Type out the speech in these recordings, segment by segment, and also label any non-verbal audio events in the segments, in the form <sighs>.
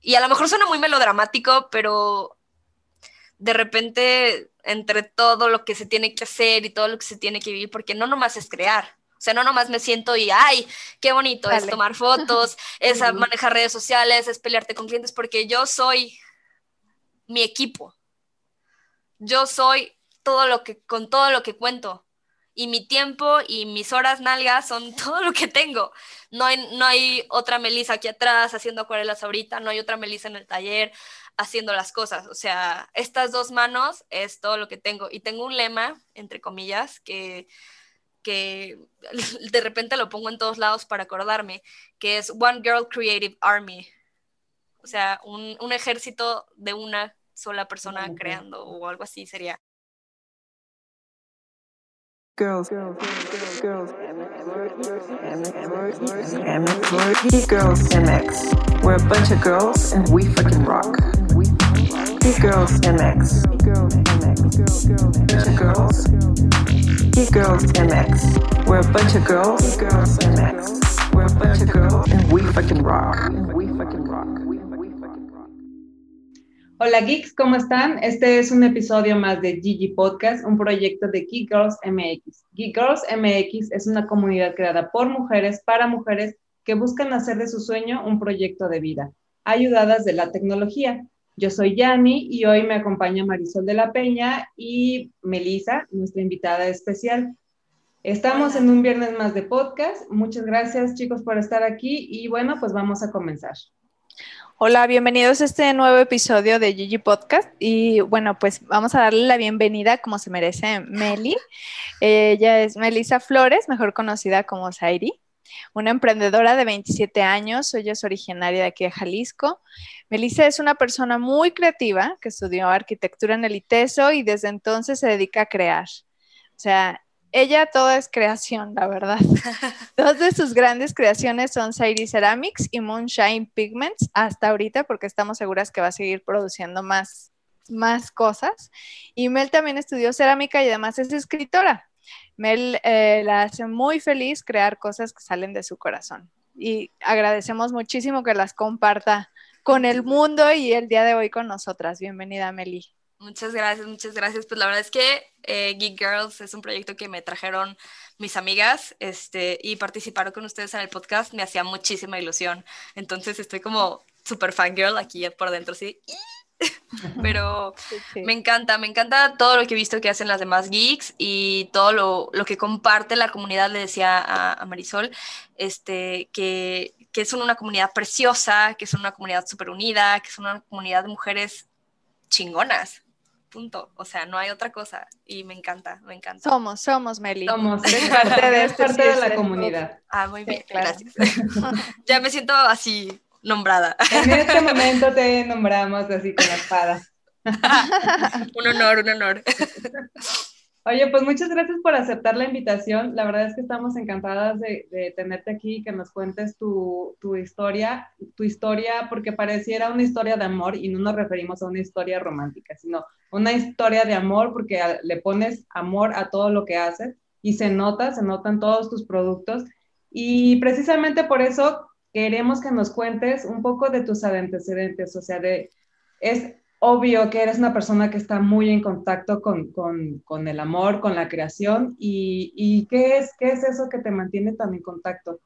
y a lo mejor suena muy melodramático, pero de repente entre todo lo que se tiene que hacer y todo lo que se tiene que vivir, porque no nomás es crear, o sea, no nomás me siento y, ay, qué bonito es tomar fotos, <laughs> es manejar redes sociales, es pelearte con clientes, porque yo soy mi equipo. Yo soy todo lo que, con todo lo que cuento. Y mi tiempo y mis horas nalgas son <laughs> todo lo que tengo. No hay, no hay otra Melissa aquí atrás haciendo acuarelas ahorita, no hay otra Melissa en el taller haciendo las cosas. O sea, estas dos manos es todo lo que tengo. Y tengo un lema, entre comillas, que que <laughs> de repente lo pongo en todos lados para acordarme, que es One Girl Creative Army. O sea, un, un ejército de una sola persona creando o algo así sería. Girls, girls, girls, girls, girls, MX. We're a bunch of girls and we fucking rock. Girls Girls MX. Bunch of girls. Geek Girls MX. We're a bunch of girls. Girls MX. We're a bunch of girls and we fucking rock. We fucking rock. Hola geeks, ¿cómo están? Este es un episodio más de Gigi Podcast, un proyecto de Geek Girls MX. Geek Girls MX es una comunidad creada por mujeres para mujeres que buscan hacer de su sueño un proyecto de vida, ayudadas de la tecnología. Yo soy Yani y hoy me acompaña Marisol de la Peña y Melisa, nuestra invitada especial. Estamos en un viernes más de podcast. Muchas gracias chicos por estar aquí y bueno, pues vamos a comenzar. Hola, bienvenidos a este nuevo episodio de Gigi Podcast y bueno, pues vamos a darle la bienvenida como se merece Meli. Ella es Melisa Flores, mejor conocida como Zairi una emprendedora de 27 años, ella es originaria de aquí de Jalisco. Melissa es una persona muy creativa que estudió arquitectura en el ITESO y desde entonces se dedica a crear. O sea, ella todo es creación, la verdad. <laughs> Dos de sus grandes creaciones son Sairi Ceramics y Moonshine Pigments hasta ahorita porque estamos seguras que va a seguir produciendo más, más cosas. Y Mel también estudió cerámica y además es escritora. Mel eh, la hace muy feliz crear cosas que salen de su corazón. Y agradecemos muchísimo que las comparta con el mundo y el día de hoy con nosotras. Bienvenida, Meli. Muchas gracias, muchas gracias. Pues la verdad es que eh, Geek Girls es un proyecto que me trajeron mis amigas este, y participaron con ustedes en el podcast me hacía muchísima ilusión. Entonces estoy como super fangirl aquí por dentro, <laughs> sí. Pero me encanta, me encanta todo lo que he visto que hacen las demás geeks y todo lo, lo que comparte la comunidad, le decía a, Marisol, este, que, que son una comunidad preciosa, que son una comunidad súper unida, que son una comunidad de mujeres chingonas. Punto. O sea, no hay otra cosa. Y me encanta, me encanta. Somos, somos, Meli. Somos, <laughs> parte de, este parte de la comunidad. Ah, muy bien, gracias. <laughs> ya me siento así nombrada. En este <laughs> momento te nombramos así con la espada. un honor, un honor. Oye, pues muchas gracias por aceptar la invitación. La verdad es que estamos encantadas de, tenerte aquí y que nos cuentes tu, tu, historia, tu historia, porque pareciera una historia de amor y no nos referimos a una historia romántica, sino una historia de amor porque le pones amor a todo lo que haces y se nota, se notan todos tus productos. Y precisamente por eso queremos que nos cuentes un poco de tus antecedentes, o sea, de, es obvio que eres una persona que está muy en contacto con, con, el amor, con la creación, y, y, ¿qué, es, ¿qué es eso que te mantiene tan en contacto?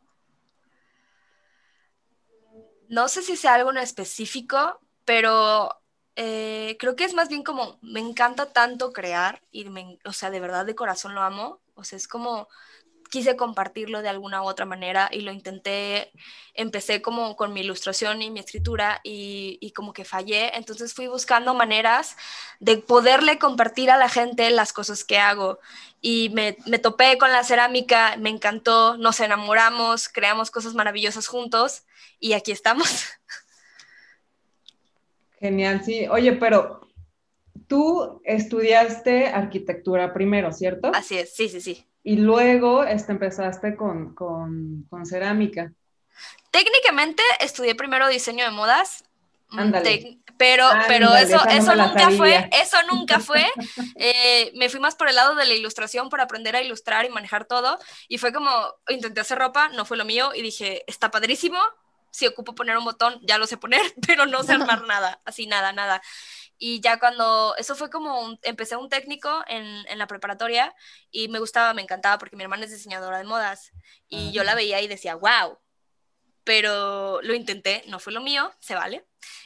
No sé si sea algo en específico, pero eh, creo que es más bien como, me encanta tanto crear, y me, o sea, de verdad de corazón lo amo, o sea, es como quise compartirlo de alguna u otra manera y lo intenté, empecé como con mi ilustración y mi escritura y, como que fallé, entonces fui buscando maneras de poderle compartir a la gente las cosas que hago y me, me topé con la cerámica, me encantó, nos enamoramos, creamos cosas maravillosas juntos y aquí estamos. <laughs> Genial, sí. Oye, pero tú estudiaste arquitectura primero, ¿cierto? Así es, sí, sí, sí y luego este, empezaste con, con, con, cerámica. Técnicamente estudié primero diseño de modas, mm, pero, pero eso, eso nunca fue, eso nunca fue. me fui más por el lado de la ilustración para aprender a ilustrar y manejar todo. Y fue como, intenté hacer ropa, no fue lo mío, y dije, está padrísimo, si ocupo poner un botón, ya lo sé poner, <laughs> pero no sé <laughs> armar nada, así nada, nada. Y ya cuando, eso fue como, empecé un técnico en, en, la preparatoria y me gustaba, me encantaba porque mi hermana es diseñadora de modas y yo la veía y decía, wow, pero lo intenté, no fue lo mío, se vale.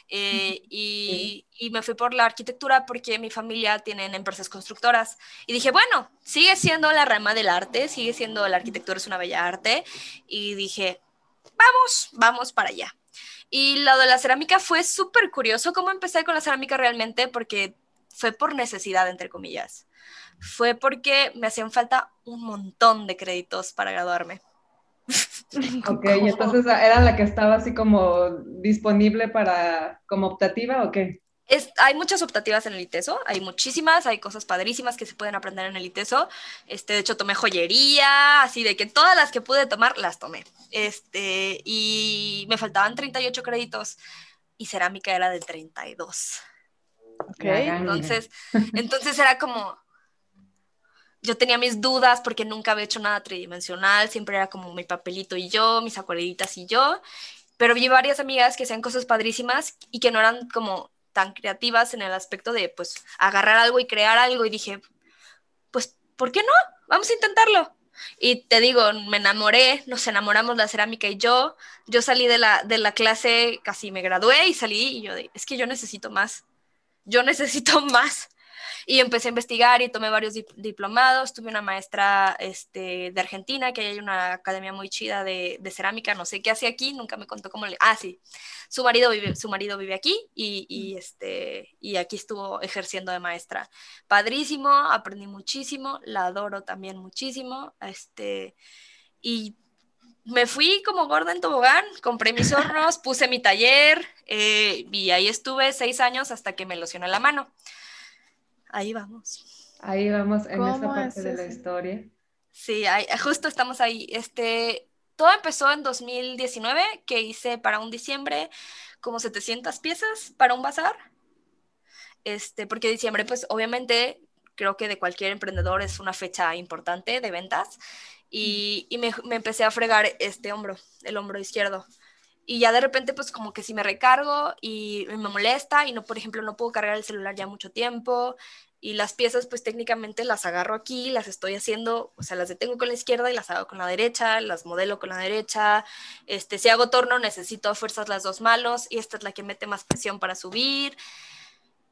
Eh, <laughs> y, y, me fui por la arquitectura porque mi familia tiene empresas constructoras. Y dije, bueno, sigue siendo la rama del arte, sigue siendo la arquitectura es una bella arte. Y dije, vamos, vamos para allá. Y lo de la cerámica fue súper curioso cómo empecé con la cerámica realmente porque fue por necesidad, entre comillas. Fue porque me hacían falta un montón de créditos para graduarme. <laughs> Ok, y entonces era la que estaba así como disponible para, como optativa o qué? Es, hay muchas optativas en el ITESO, hay muchísimas, hay cosas padrísimas que se pueden aprender en el ITESO. Este, de hecho, tomé joyería, así de que todas las que pude tomar, las tomé. Este, y me faltaban 38 créditos y cerámica era de 32. Ok. Entonces, entonces era como, yo tenía mis dudas porque nunca había hecho nada tridimensional, siempre era como mi papelito y yo, mis acuarelitas y yo, pero vi varias amigas que hacían cosas padrísimas y que no eran como tan creativas en el aspecto de pues agarrar algo y crear algo y dije, pues, ¿por qué no? Vamos a intentarlo. Y te digo, me enamoré, nos enamoramos la cerámica y yo, yo salí de la, de la clase, casi me gradué y salí y yo, es que yo necesito más, yo necesito <laughs> más. Y empecé a investigar y tomé varios diplomados. Tuve una maestra este, de Argentina, que hay una academia muy chida de, de, cerámica, no sé qué hace aquí, nunca me contó cómo le... Ah, sí, su marido vive, su marido vive aquí y, y, este, y aquí estuvo ejerciendo de maestra. Padrísimo, aprendí muchísimo, la adoro también muchísimo. Este, y me fui como gorda en tobogán, compré mis <laughs> hornos, puse mi taller eh, y ahí estuve seis años hasta que me locioné la mano. Ahí vamos. Ahí vamos en esa parte de la historia. Sí, justo estamos ahí. Este, todo empezó en 2019, que hice para un diciembre como 700 piezas para un bazar. Este, porque diciembre, pues obviamente creo que de cualquier emprendedor es una fecha importante de ventas. Y, y me, me, empecé a fregar este hombro, el hombro izquierdo. Y ya de repente, pues como que si me recargo y me molesta y no, por ejemplo, no puedo cargar el celular ya mucho tiempo. Y las piezas, pues técnicamente las agarro aquí, las estoy haciendo, o sea, las detengo con la izquierda y las hago con la derecha, las modelo con la derecha. Este, si hago torno, necesito fuerzas las dos manos y esta es la que mete más presión para subir.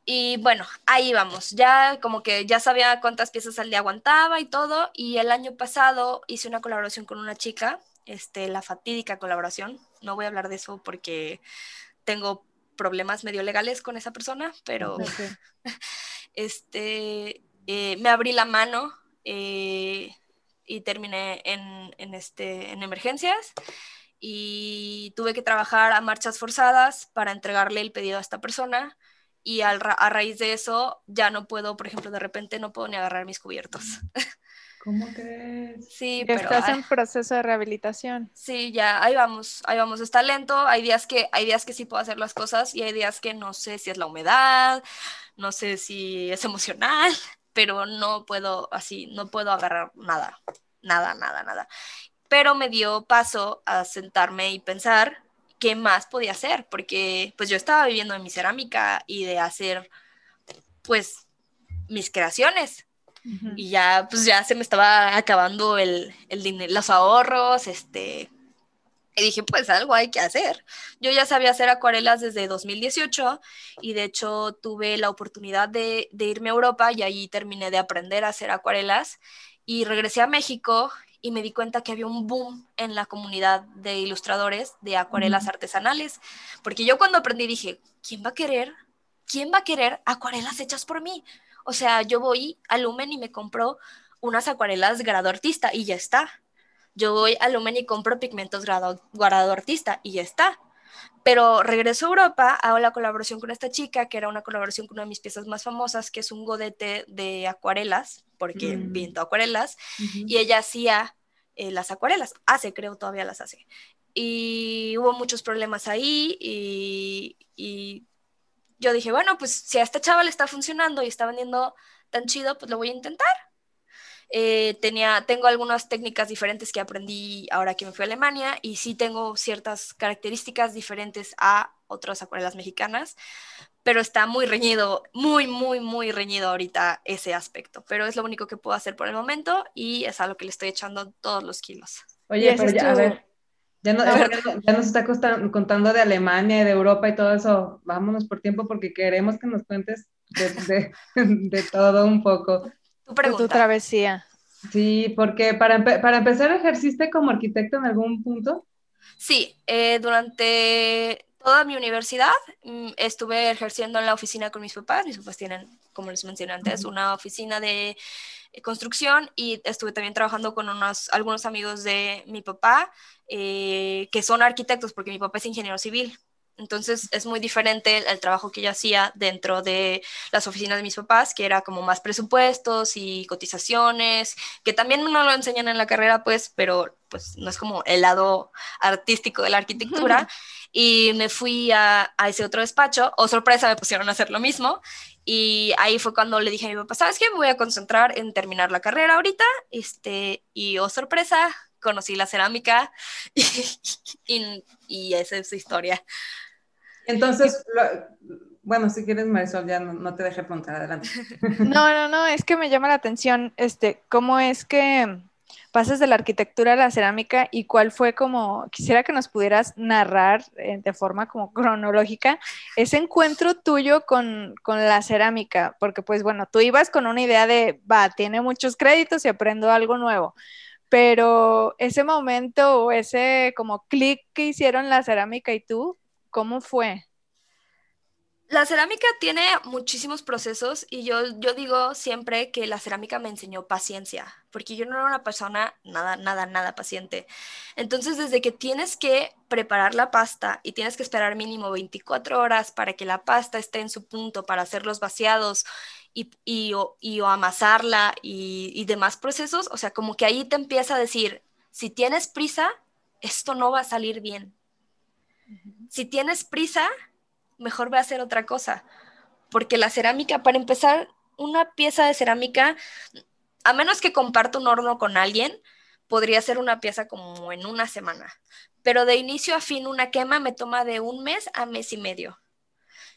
Y bueno, ahí vamos. Ya como que ya sabía cuántas piezas al día aguantaba y todo. Y el año pasado hice una colaboración con una chica este, la fatídica colaboración. No voy a hablar de eso porque tengo problemas medio legales con esa persona, pero <laughs> este, eh, me abrí la mano eh, y terminé en, este, en emergencias y tuve que trabajar a marchas forzadas para entregarle el pedido a esta persona y a raíz de eso ya no puedo, por ejemplo, de repente no puedo ni agarrar mis cubiertos. <laughs> ¿Cómo crees? Sí, pero estás en proceso de rehabilitación. Sí, ya, ahí vamos, ahí vamos, está lento, hay días que hay días que sí puedo hacer las cosas y hay días que no sé si es la humedad, no sé si es emocional, pero no puedo así, no puedo agarrar nada, nada, nada, nada. Pero me dio paso a sentarme y pensar qué más podía hacer, porque pues yo estaba viviendo en mi cerámica y de hacer pues mis creaciones y ya, pues ya se me estaba acabando el, el dinero, los ahorros, este, y dije, pues algo hay que hacer. Yo ya sabía hacer acuarelas desde 2018 y de hecho tuve la oportunidad de, de, irme a Europa y ahí terminé de aprender a hacer acuarelas y regresé a México y me di cuenta que había un boom en la comunidad de ilustradores de acuarelas artesanales, porque yo cuando aprendí dije, ¿quién va a querer? ¿Quién va a querer acuarelas hechas por mí? O sea, yo voy a Lumen y me compro unas acuarelas grado artista y ya está. Yo voy a Lumen y compro pigmentos grado, grado artista y ya está. Pero regreso a Europa, hago la colaboración con esta chica, que era una colaboración con una de mis piezas más famosas, que es un godete de acuarelas, porque mm. pinto acuarelas, y ella hacía eh, las acuarelas, hace, creo, todavía las hace. Y hubo muchos problemas ahí y, y yo dije, bueno, pues si a esta chava le está funcionando y está vendiendo tan chido, pues lo voy a intentar. Eh, tenía, tengo algunas técnicas diferentes que aprendí ahora que me fui a Alemania y sí tengo ciertas características diferentes a otras acuarelas mexicanas, pero está muy reñido, muy, muy, muy reñido ahorita ese aspecto, pero es lo único que puedo hacer por el momento y es a lo que le estoy echando todos los kilos. Oye, pero ya, a ver, ya, nos está contando de Alemania y de Europa y todo eso. Vámonos por tiempo porque queremos que nos cuentes de, <laughs> todo un poco. Tu, tu travesía. Sí, porque para, para empezar, ¿ejerciste como arquitecto en algún punto? Sí, eh, durante toda mi universidad mm, estuve ejerciendo en la oficina con mis papás. Mis papás tienen, como les mencioné antes, una oficina de construcción y estuve también trabajando con unos, algunos amigos de mi papá eh, que son arquitectos porque mi papá es ingeniero civil. Entonces es muy diferente el, trabajo que yo hacía dentro de las oficinas de mis papás, que era como más presupuestos y cotizaciones, que también no lo enseñan en la carrera, pues, pero pues no es como el lado artístico de la arquitectura. <laughs> Y me fui a, a ese otro despacho, o sorpresa, me pusieron a hacer lo mismo. Y ahí fue cuando le dije a mi papá, ¿sabes qué? Me voy a concentrar en terminar la carrera ahorita. Este, y oh sorpresa, conocí la cerámica <laughs> y, y esa es su historia. Entonces, bueno, si quieres, Marisol, ya no, te deje preguntar, adelante. <laughs> No, no, no, es que me llama la atención, este, cómo es que pasas de la arquitectura a la cerámica y cuál fue como, quisiera que nos pudieras narrar eh, de forma como <laughs> cronológica ese encuentro tuyo con, con, la cerámica, porque pues bueno, tú ibas con una idea de, va, tiene muchos créditos y aprendo algo nuevo, pero ese momento o ese como clic que hicieron la cerámica y tú, ¿Cómo fue? La cerámica tiene muchísimos procesos y yo, yo digo siempre que la cerámica me enseñó paciencia, porque yo no era una persona nada, nada, nada paciente. Entonces, desde que tienes que preparar la pasta y tienes que esperar mínimo 24 horas para que la pasta esté en su punto para hacer los vaciados y, y, o, y amasarla y, y demás procesos, o sea, como que ahí te empieza a decir, si tienes prisa, esto no va a salir bien si tienes prisa, mejor ve a hacer otra cosa. Porque la cerámica, para empezar, una pieza de cerámica, a menos que comparta un horno con alguien, podría ser una pieza como en una semana. Pero de inicio a fin, una quema me toma de un mes a mes y medio.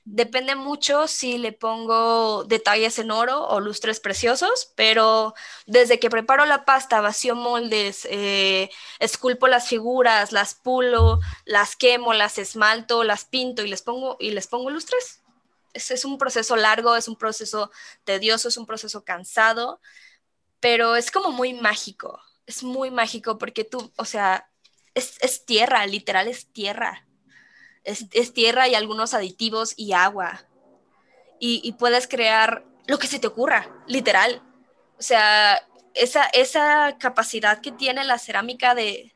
Depende mucho si le pongo detalles en oro o lustres preciosos, pero desde que preparo la pasta, vacío moldes, eh, esculpo las figuras, las pulo, las quemo, las esmalto, las pinto y les pongo, y les pongo lustres. Es, es un proceso largo, es un proceso tedioso, es un proceso cansado, pero es como muy mágico. Es muy mágico porque tú, o sea, es, es tierra, literal es tierra es, tierra y algunos aditivos y agua. Y, puedes crear lo que se te ocurra, literal. O sea, esa, esa capacidad que tiene la cerámica de,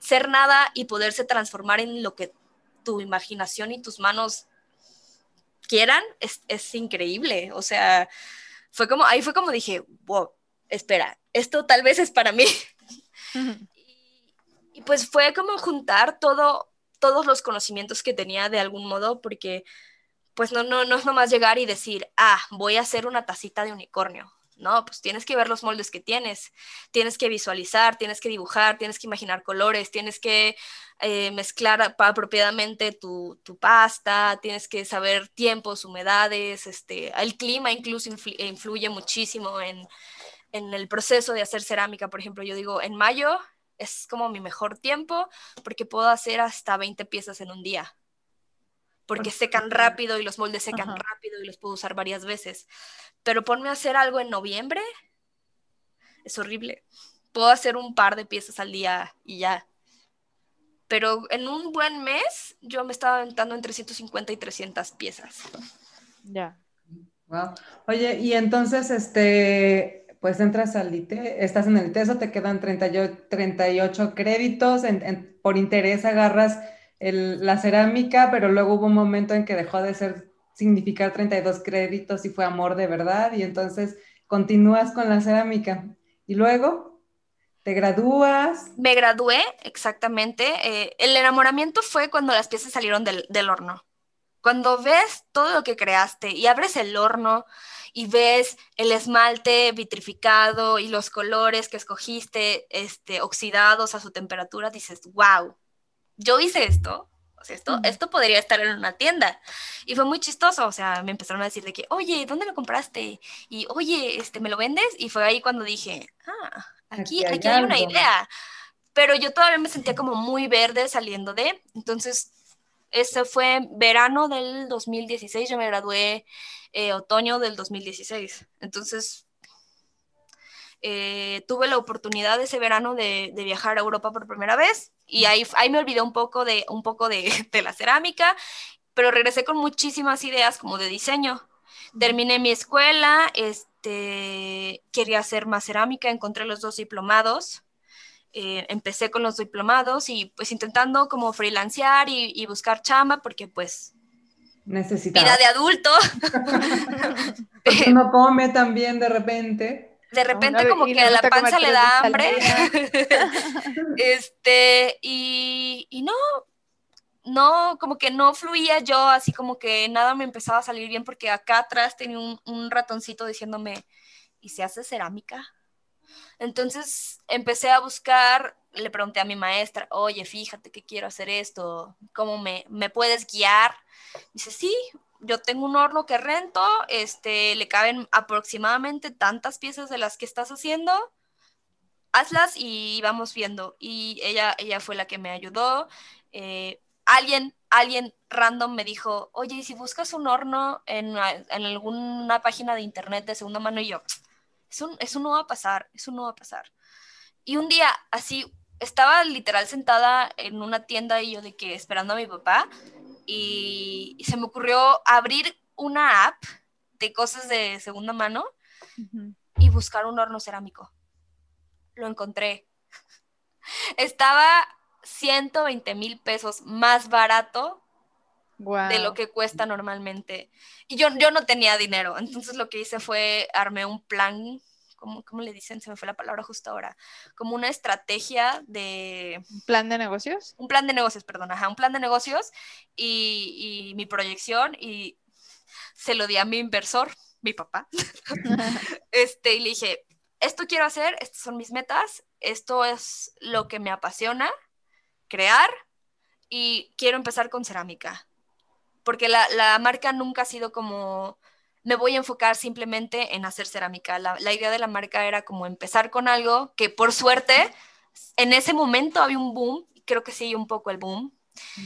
ser nada y poderse transformar en lo que tu imaginación y tus manos quieran, es, increíble. O sea, fue como, ahí fue como dije, wow, espera, esto tal vez es para mí. y, pues fue como juntar todo, todos los conocimientos que tenía de algún modo, porque pues no, no, no es nomás llegar y decir, ah, voy a hacer una tacita de unicornio. No, pues tienes que ver los moldes que tienes, tienes que visualizar, tienes que dibujar, tienes que imaginar colores, tienes que eh, mezclar apropiadamente tu, tu, pasta, tienes que saber tiempos, humedades, este, el clima incluso influye muchísimo en, en el proceso de hacer cerámica. Por ejemplo, yo digo, en mayo es como mi mejor tiempo porque puedo hacer hasta 20 piezas en un día. Porque secan rápido y los moldes secan rápido y los puedo usar varias veces. Pero ponme a hacer algo en noviembre, es horrible. Puedo hacer un par de piezas al día y ya. Pero en un buen mes yo me estaba aventando entre 150 y 300 piezas. Ya. Wow. Oye, y entonces, este, pues entras al ITE, estás en el ITESO, te quedan 38, 38 créditos, por interés agarras la cerámica, pero luego hubo un momento en que dejó de ser significar 32 créditos y fue amor de verdad, y entonces continúas con la cerámica. Y luego te gradúas. Me gradué, exactamente. Eh, el enamoramiento fue cuando las piezas salieron del, del horno. Cuando ves todo lo que creaste y abres el horno y ves el esmalte vitrificado y los colores que escogiste este, oxidados a su temperatura, dices, wow, yo hice esto. O sea, esto, esto podría estar en una tienda. Y fue muy chistoso. O sea, me empezaron a decir de que, oye, ¿dónde lo compraste? Y, oye, este, ¿me lo vendes? Y fue ahí cuando dije, ah, aquí, aquí, hay, una idea. Pero yo todavía me sentía como muy verde saliendo de. Entonces, ese fue verano del 2016. Yo me gradué eh, otoño del 2016. Entonces, eh, tuve la oportunidad ese verano de, viajar a Europa por primera vez y ahí, ahí me olvidé un poco, de, un poco de, <laughs> de la cerámica, pero regresé con muchísimas ideas como de diseño. Terminé mi escuela, este, quería hacer más cerámica, encontré los dos diplomados. Eh, empecé con los diplomados y pues intentando como freelancear y, y buscar chamba porque pues Necesitaba. vida de adulto. <laughs> Porque uno come también de repente. De repente como que a la panza le da hambre. <laughs> este, y, y no, no, como que no fluía yo, así como que nada me empezaba a salir bien porque acá atrás tenía un, un ratoncito diciéndome, ¿y se hace cerámica? Entonces empecé a buscar, le pregunté a mi maestra, oye, fíjate que quiero hacer esto, ¿cómo me, me puedes guiar? Dice, sí, yo tengo un horno que rento, este, le caben aproximadamente tantas piezas de las que estás haciendo, hazlas y vamos viendo. Y ella, ella fue la que me ayudó. Eh, alguien, alguien random me dijo, oye, ¿y si buscas un horno en, en, alguna página de internet de segunda mano? Y yo, eso, eso no va a pasar, eso no va a pasar. Y un día, así, estaba literal sentada en una tienda y yo de que esperando a mi papá y, se me ocurrió abrir una app de cosas de segunda mano uh -huh. y buscar un horno cerámico. Lo encontré. <laughs> Estaba 120 mil pesos más barato wow. de lo que cuesta normalmente. Y yo, yo no tenía dinero, entonces lo que hice fue armé un plan ¿cómo, ¿cómo, le dicen? Se me fue la palabra justo ahora. Como una estrategia de... ¿Un plan de negocios? Un plan de negocios, perdón, ajá, un plan de negocios y, y mi proyección y se lo di a mi inversor, mi papá. <laughs> este, y le dije, esto quiero hacer, estas son mis metas, esto es lo que me apasiona, crear y quiero empezar con cerámica. Porque la, la marca nunca ha sido como me voy a enfocar simplemente en hacer cerámica. La, la, idea de la marca era como empezar con algo que por suerte en ese momento había un boom, creo que sí, un poco el boom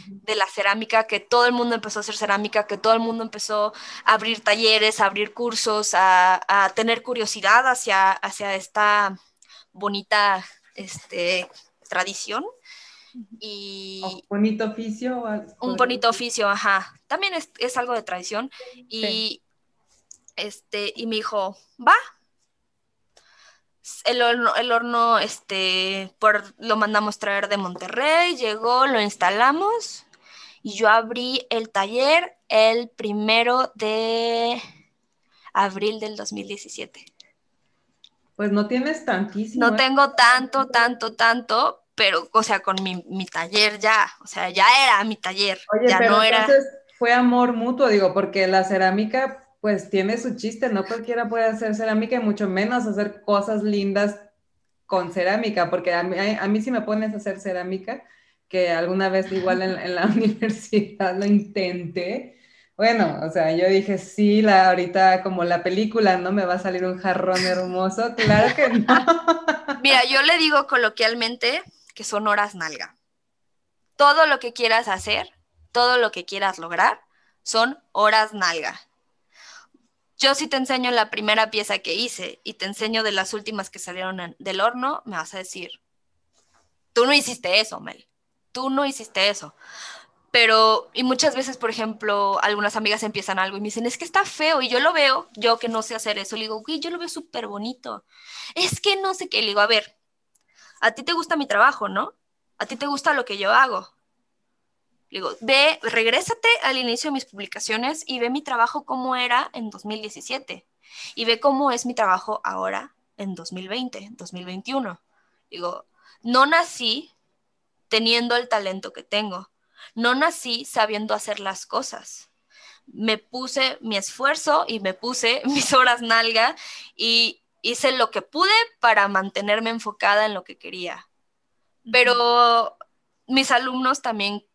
de la cerámica, que todo el mundo empezó a hacer cerámica, que todo el mundo empezó a abrir talleres, a abrir cursos, a, a tener curiosidad hacia, hacia esta bonita este, tradición. Y un bonito oficio. Un bonito oficio, ajá. También es, es algo de tradición. Y, sí este, y me dijo, va. El horno, el horno este, por, lo mandamos traer de Monterrey, llegó, lo instalamos y yo abrí el taller el primero de abril del 2017. Pues no tienes tantísimo. No ¿eh? tengo tanto, tanto, tanto, pero, o sea, con mi, mi, taller ya, o sea, ya era mi taller. Oye, ya pero no era. Fue amor mutuo, digo, porque la cerámica pues tiene su chiste, no cualquiera puede hacer cerámica y mucho menos hacer cosas lindas con cerámica, porque a mí, a mí si me pones a hacer cerámica, que alguna vez igual en, en, la <laughs> universidad lo intenté, bueno, o sea, yo dije, sí, la, ahorita como la película, ¿no? Me va a salir un jarrón hermoso, claro que no. Mira, yo le digo coloquialmente que son horas nalga. Todo lo que quieras hacer, todo lo que quieras lograr, son horas nalga yo si te enseño la primera pieza que hice y te enseño de las últimas que salieron del horno, me vas a decir, tú no hiciste eso, Mel, tú no hiciste eso. Pero, y muchas veces, por ejemplo, algunas amigas empiezan algo y me dicen, es que está feo, y yo lo veo, yo que no sé hacer eso, le digo, güey, yo lo veo súper bonito. Es que no sé qué, le digo, a ver, a ti te gusta mi trabajo, ¿no? A ti te gusta lo que yo hago. Digo, ve, regrésate al inicio de mis publicaciones y ve mi trabajo cómo era en 2017 y ve cómo es mi trabajo ahora en 2020, 2021. Digo, no nací teniendo el talento que tengo, no nací sabiendo hacer las cosas. me puse mi esfuerzo y me puse <laughs> mis horas nalga y hice lo que pude para mantenerme enfocada en lo que quería. Pero mis alumnos también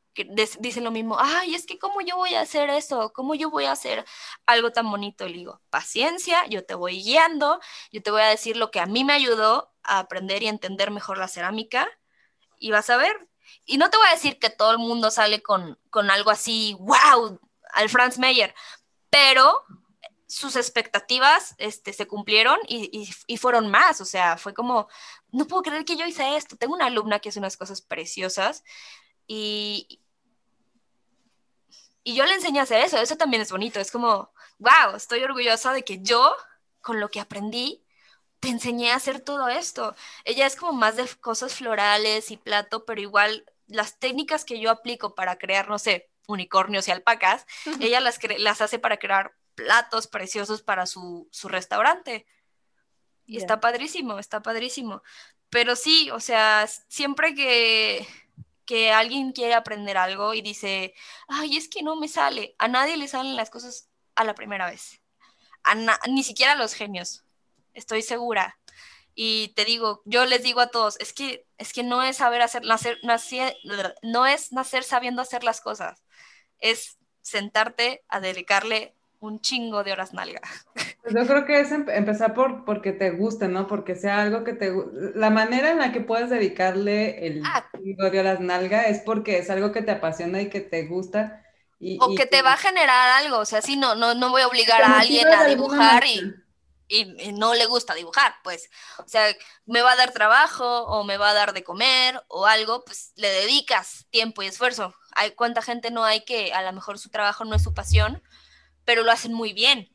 dicen lo mismo, ay, es que cómo yo voy a hacer eso, cómo yo voy a hacer algo tan bonito. Y digo, paciencia, yo te voy guiando, yo te voy a decir lo que a mí me ayudó a aprender y entender mejor la cerámica y vas a ver. Y no te voy a decir que todo el mundo sale con, con algo así, wow, al Franz Meyer, pero sus expectativas este, se cumplieron y, y, fueron más, o sea, fue como, no puedo creer que yo hice esto. Tengo una alumna que hace unas cosas preciosas y, y yo le enseñé a hacer eso, eso también es bonito, es como, wow, estoy orgullosa de que yo, con lo que aprendí, te enseñé a hacer todo esto. Ella es como más de cosas florales y plato, pero igual las técnicas que yo aplico para crear, no sé, unicornios y alpacas, ella las, las hace para crear platos preciosos para su, su restaurante. Y está padrísimo, está padrísimo. Pero sí, o sea, siempre que, que alguien quiere aprender algo y dice, ay, es que no me sale, a nadie le salen las cosas a la primera vez. ni siquiera a los genios, estoy segura. Y te digo, yo les digo a todos, es que, es que no es saber hacer, nacer, nacer, no es nacer sabiendo hacer las cosas, es sentarte a dedicarle un chingo de horas nalga. <laughs> Pues yo creo que es empezar por porque te guste, ¿no? Porque sea algo que te la manera en la que puedes dedicarle el ah. chingo de horas nalga es porque es algo que te apasiona y que te gusta. Y, o que te va a generar algo, o sea, sí, no, no, no voy a obligar a alguien a dibujar y, y, no le gusta dibujar, pues, o sea, me va a dar trabajo o me va a dar de comer o algo, pues le dedicas tiempo y esfuerzo. Hay cuánta gente no hay que a lo mejor su trabajo no es su pasión, pero lo hacen muy bien.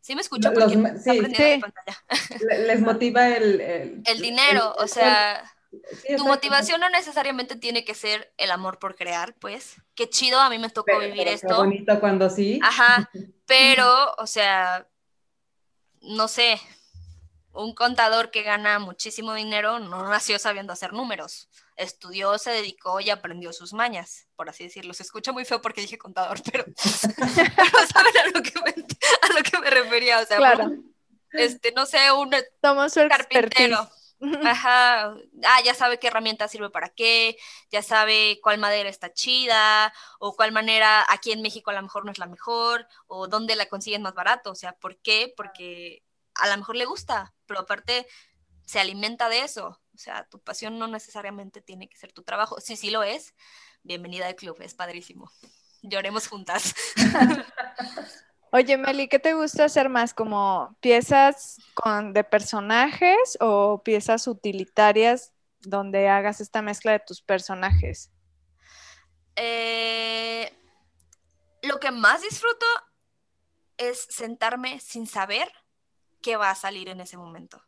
¿Sí me escucho? Porque sí, <laughs> Les motiva el... El, dinero, o sea... tu motivación no necesariamente tiene que ser el amor por crear, pues. Qué chido, a mí me tocó vivir esto. Qué bonito cuando sí. Ajá, <laughs> pero, o sea, no sé, un contador que gana muchísimo dinero no nació sabiendo hacer números estudió, se dedicó y aprendió sus mañas, por así decirlo. Se escucha muy feo porque dije contador, <laughs> pero, saben a lo, que me, refería. O sea, claro. este, no sé, un carpintero. <laughs> Ajá, ah, ya sabe qué herramienta sirve para qué, ya sabe cuál madera está chida, o cuál manera aquí en México a lo mejor no es la mejor, o dónde la consiguen más barato. O sea, ¿por qué? Porque a lo mejor le gusta, pero aparte se alimenta de eso. O sea, tu pasión no necesariamente tiene que ser tu trabajo. Sí, sí lo es. Bienvenida al club, es padrísimo. Lloremos juntas. <laughs> Oye, Meli, ¿qué te gusta hacer más? ¿Como piezas con, de personajes o piezas utilitarias donde hagas esta mezcla de tus personajes? Eh, lo que más disfruto es sentarme sin saber qué va a salir en ese momento.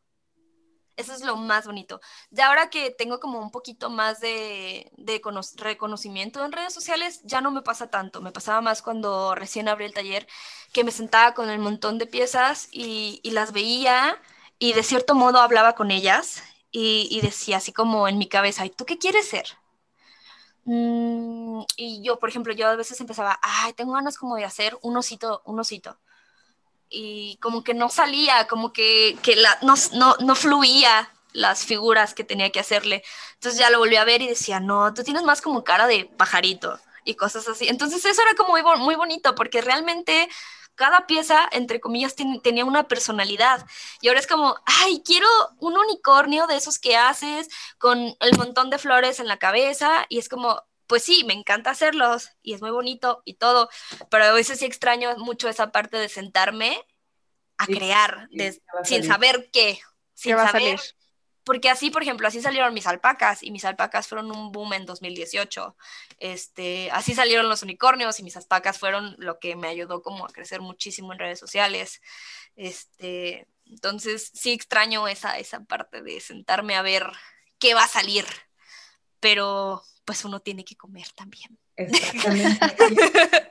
Eso es lo más bonito. Ya ahora que tengo como un poquito más de, reconocimiento en redes sociales, ya no me pasa tanto. Me pasaba más cuando recién abrí el taller, que me sentaba con el montón de piezas y, las veía y de cierto modo hablaba con ellas y, decía así como en mi cabeza, ¿y tú qué quieres ser? Mm, y yo, por ejemplo, yo a veces empezaba, ay, tengo ganas como de hacer un osito, un osito y como que no salía, como que, la, no, no, fluía las figuras que tenía que hacerle. Entonces ya lo volví a ver y decía, no, tú tienes más como cara de pajarito y cosas así. Entonces eso era como muy, muy bonito porque realmente cada pieza, entre comillas, tenía una personalidad. Y ahora es como, ay, quiero un unicornio de esos que haces con el montón de flores en la cabeza. Y es como, pues sí, me encanta hacerlos y es muy bonito y todo, pero a veces sí extraño mucho esa parte de sentarme a crear sin saber qué, sin va saber. A salir? Porque así, por ejemplo, así salieron mis alpacas y mis alpacas fueron un boom en 2018. Este, así salieron los unicornios y mis alpacas fueron lo que me ayudó como a crecer muchísimo en redes sociales. Este, entonces sí extraño esa, esa parte de sentarme a ver qué va a salir, pero pues uno tiene que comer también. <laughs> Exactamente.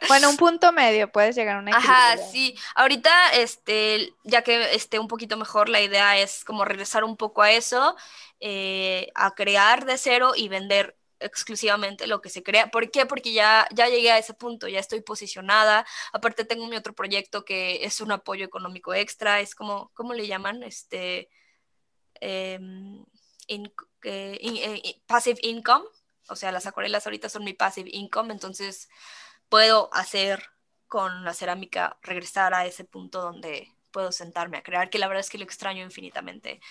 bueno, un punto medio, puedes llegar a una Ajá, sí. Ahorita, este, ya que esté un poquito mejor, la idea es como regresar un poco a eso, eh, a crear de cero y vender exclusivamente lo que se crea. ¿Por qué? Porque ya, ya llegué a ese punto, ya estoy posicionada. Aparte tengo mi otro proyecto que es un apoyo económico extra, es como, ¿cómo le llaman? Este, em, eh, eh, passive income. O sea, las acuarelas ahorita son mi passive income, entonces puedo hacer con la cerámica regresar a ese punto donde puedo sentarme a crear, que la verdad es que lo extraño infinitamente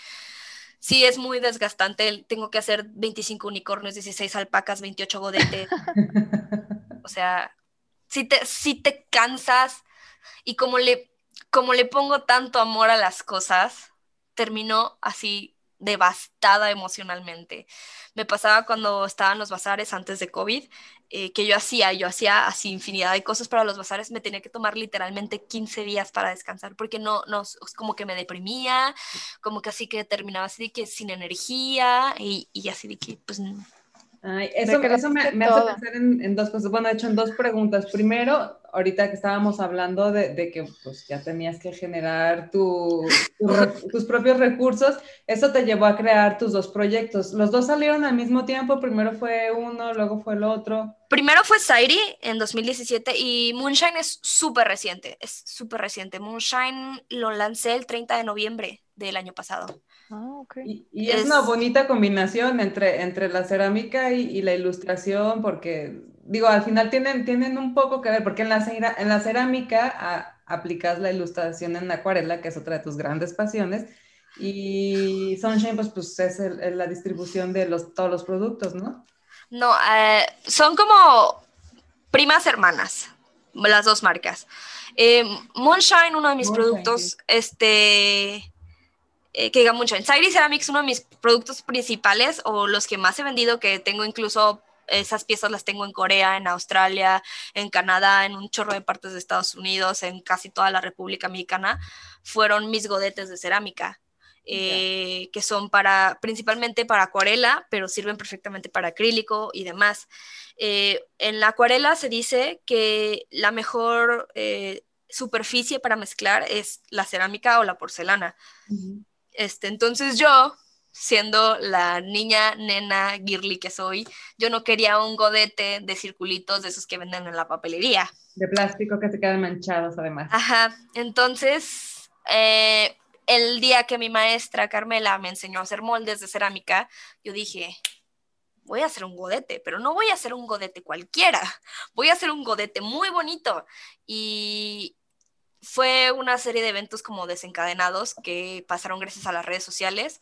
sí es muy desgastante. Tengo que hacer 25 unicornios, 16 alpacas, 28 godetes. <laughs> o sea, si te, si te cansas y como le, como le pongo tanto amor a las cosas, termino así devastada emocionalmente. Me pasaba cuando estaban los bazares antes de COVID, eh, que yo hacía, yo hacía así infinidad de cosas para los bazares, me tenía que tomar literalmente 15 días para descansar, porque no, no, como que me deprimía, como que así que terminaba así de que sin energía y, y así de que pues eso, eso me, me hace pensar en, en, dos cosas. Bueno, he hecho en dos preguntas. Primero, ahorita que estábamos hablando de, de que pues, ya tenías que generar tu, tus propios recursos, eso te llevó a crear tus dos proyectos. ¿Los dos salieron al mismo tiempo? Primero fue uno, luego fue el otro. Primero fue Sairi en 2017 y Moonshine es súper reciente, es súper reciente. Moonshine lo lancé el 30 de noviembre del año pasado. Ah, y, es, una bonita combinación entre, entre la cerámica y, la ilustración, porque, digo, al final tienen, tienen un poco que ver, porque en la, en la cerámica aplicas la ilustración en acuarela, que es otra de tus grandes pasiones, y Sunshine, pues, pues es la distribución de los, todos los productos, ¿no? No, eh, son como primas hermanas, las dos marcas. Eh, Moonshine, uno de mis productos, este eh, que diga mucho. En Sagri Ceramics, uno de mis productos principales o los que más he vendido, que tengo incluso esas piezas las tengo en Corea, en Australia, en Canadá, en un chorro de partes de Estados Unidos, en casi toda la República Mexicana, fueron mis godetes de cerámica. Eh, que son para principalmente para acuarela, pero sirven perfectamente para acrílico y demás. Eh, en la acuarela se dice que la mejor superficie para mezclar es la cerámica o la porcelana. Este, entonces yo, siendo la niña, nena, girly que soy, yo no quería un godete de circulitos de esos que venden en la papelería. De plástico que se quedan manchados además. Ajá, entonces eh, el día que mi maestra Carmela me enseñó a hacer moldes de cerámica, yo dije, voy a hacer un godete, pero no voy a hacer un godete cualquiera, voy a hacer un godete muy bonito. Y, fue una serie de eventos como desencadenados que pasaron gracias a las redes sociales.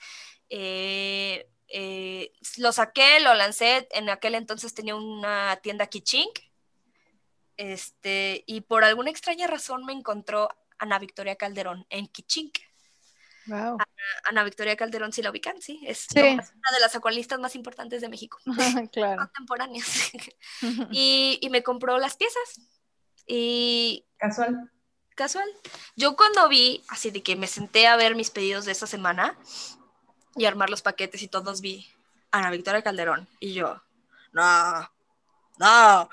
Eh, eh, lo saqué, lo lancé, en aquel entonces tenía una tienda Kichink, este, y por alguna extraña razón me encontró Ana Victoria Calderón en Kichink. Wow. Ana, Victoria Calderón, si la ubican, sí, es una de las acuaristas más importantes de México, <laughs> claro. contemporáneas. <laughs> y, y me compró las piezas. Y casual casual. Yo cuando vi, así de que me senté a ver mis pedidos de esta semana y armar los paquetes y todos vi Ana Victoria Calderón y yo, no, no.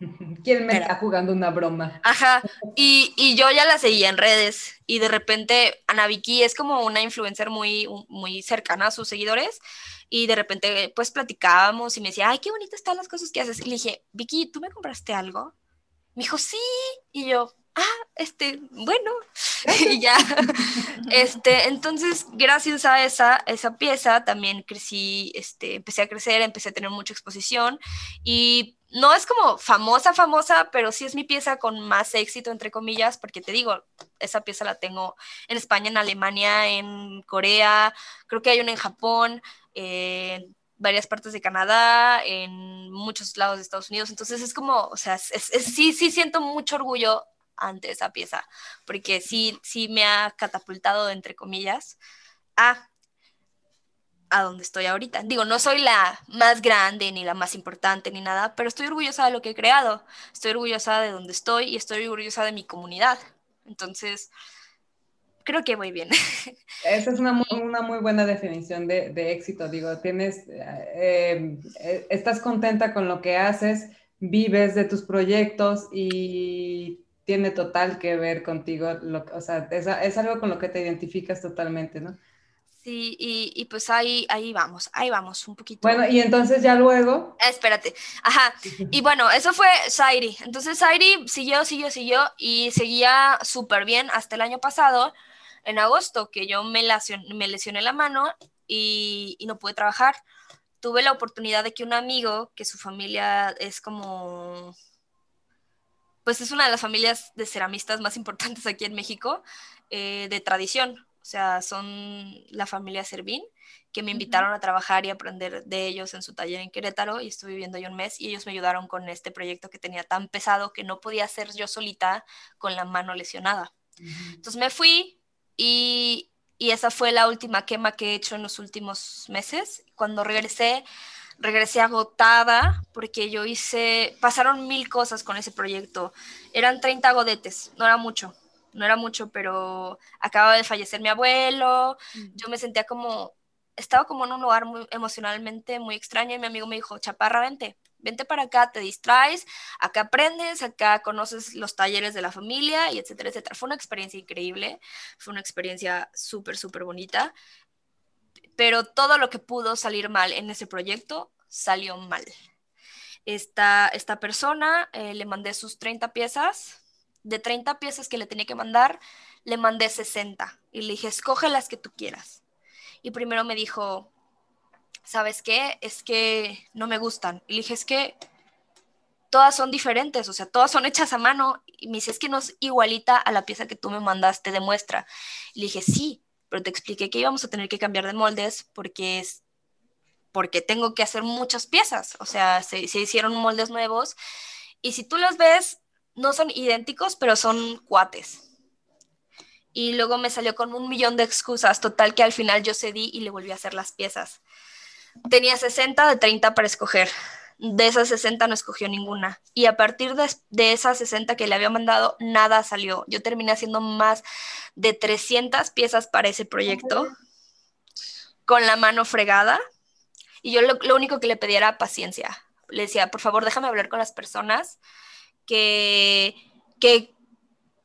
<laughs> ¿Quién me está jugando una broma? Ajá, y, y, yo ya la seguía en redes y de repente Ana Vicky es como una influencer muy, muy cercana a sus seguidores y de repente pues platicábamos y me decía, ay, qué bonito están las cosas que haces. Y le dije, Vicky, ¿tú me compraste algo? Me dijo, sí. Y yo, ah, este, bueno, <laughs> y ya. <laughs> Este, entonces, gracias a esa, esa pieza también crecí, este, empecé a crecer, empecé a tener mucha exposición y no es como famosa, famosa, pero sí es mi pieza con más éxito, entre comillas, porque te digo, esa pieza la tengo en España, en Alemania, en Corea, creo que hay una en Japón, en varias partes de Canadá, en muchos lados de Estados Unidos. Entonces es como, o sea, sí, sí siento mucho orgullo ante esa pieza, porque sí, sí me ha catapultado, entre comillas, a, a donde estoy ahorita. Digo, no soy la más grande ni la más importante ni nada, pero estoy orgullosa de lo que he creado, estoy orgullosa de donde estoy y estoy orgullosa de mi comunidad. Entonces, creo que voy bien. <laughs> Esa es una muy, una muy buena definición de, de, éxito. Digo, tienes, eh, eh, estás contenta con lo que haces, vives de tus proyectos y tiene total que ver contigo, lo, o sea, es, es, algo con lo que te identificas totalmente, ¿no? Sí, y, pues ahí, ahí vamos, ahí vamos, un poquito. Bueno, y entonces ya luego. Ah, espérate, ajá. <laughs> Y bueno, eso fue Sairi. Entonces Sairi siguió, siguió, siguió y seguía súper bien hasta el año pasado, en agosto, que yo me, me lesioné la mano y, y no pude trabajar. Tuve la oportunidad de que un amigo, que su familia es como pues es una de las familias de ceramistas más importantes aquí en México, eh, de tradición. O sea, son la familia Servín, que me invitaron a trabajar y aprender de ellos en su taller en Querétaro y estuve viviendo ahí un mes y ellos me ayudaron con este proyecto que tenía tan pesado que no podía hacer yo solita con la mano lesionada. Entonces me fui y, y esa fue la última quema que he hecho en los últimos meses. Cuando regresé, regresé agotada porque yo hice, pasaron mil cosas con ese proyecto. Eran 30 godetes, no era mucho no era mucho, pero acaba de fallecer mi abuelo, yo me sentía como, estaba como en un lugar muy emocionalmente muy extraño y mi amigo me dijo, chaparra, vente, vente para acá, te distraes, acá aprendes, acá conoces los talleres de la familia y etcétera, etcétera. Fue una experiencia increíble, fue una experiencia súper, súper bonita, pero todo lo que pudo salir mal en ese proyecto salió mal. Esta, esta persona eh, le mandé sus 30 piezas, de 30 piezas que le tenía que mandar, le mandé 60 y le dije, escoge las que tú quieras. Y primero me dijo, ¿sabes qué? Es que no me gustan. Y le dije, es que todas son diferentes, o sea, todas son hechas a mano. Y me dice, es que no es igualita a la pieza que tú me mandaste de muestra. Y le dije, sí, pero te expliqué que íbamos a tener que cambiar de moldes porque es porque tengo que hacer muchas piezas, o sea, se, se hicieron moldes nuevos y si tú los ves, no son idénticos, pero son cuates. Y luego me salió con un millón de excusas, total que al final yo cedí y le volví a hacer las piezas. Tenía 60 de 30 para escoger. De esas 60 no escogió ninguna. Y a partir de, de esas 60 que le había mandado, nada salió. Yo terminé haciendo más de 300 piezas para ese proyecto, con la mano fregada. Y yo lo, lo único que le pedía era paciencia. Le decía, por favor, déjame hablar con las personas que, que,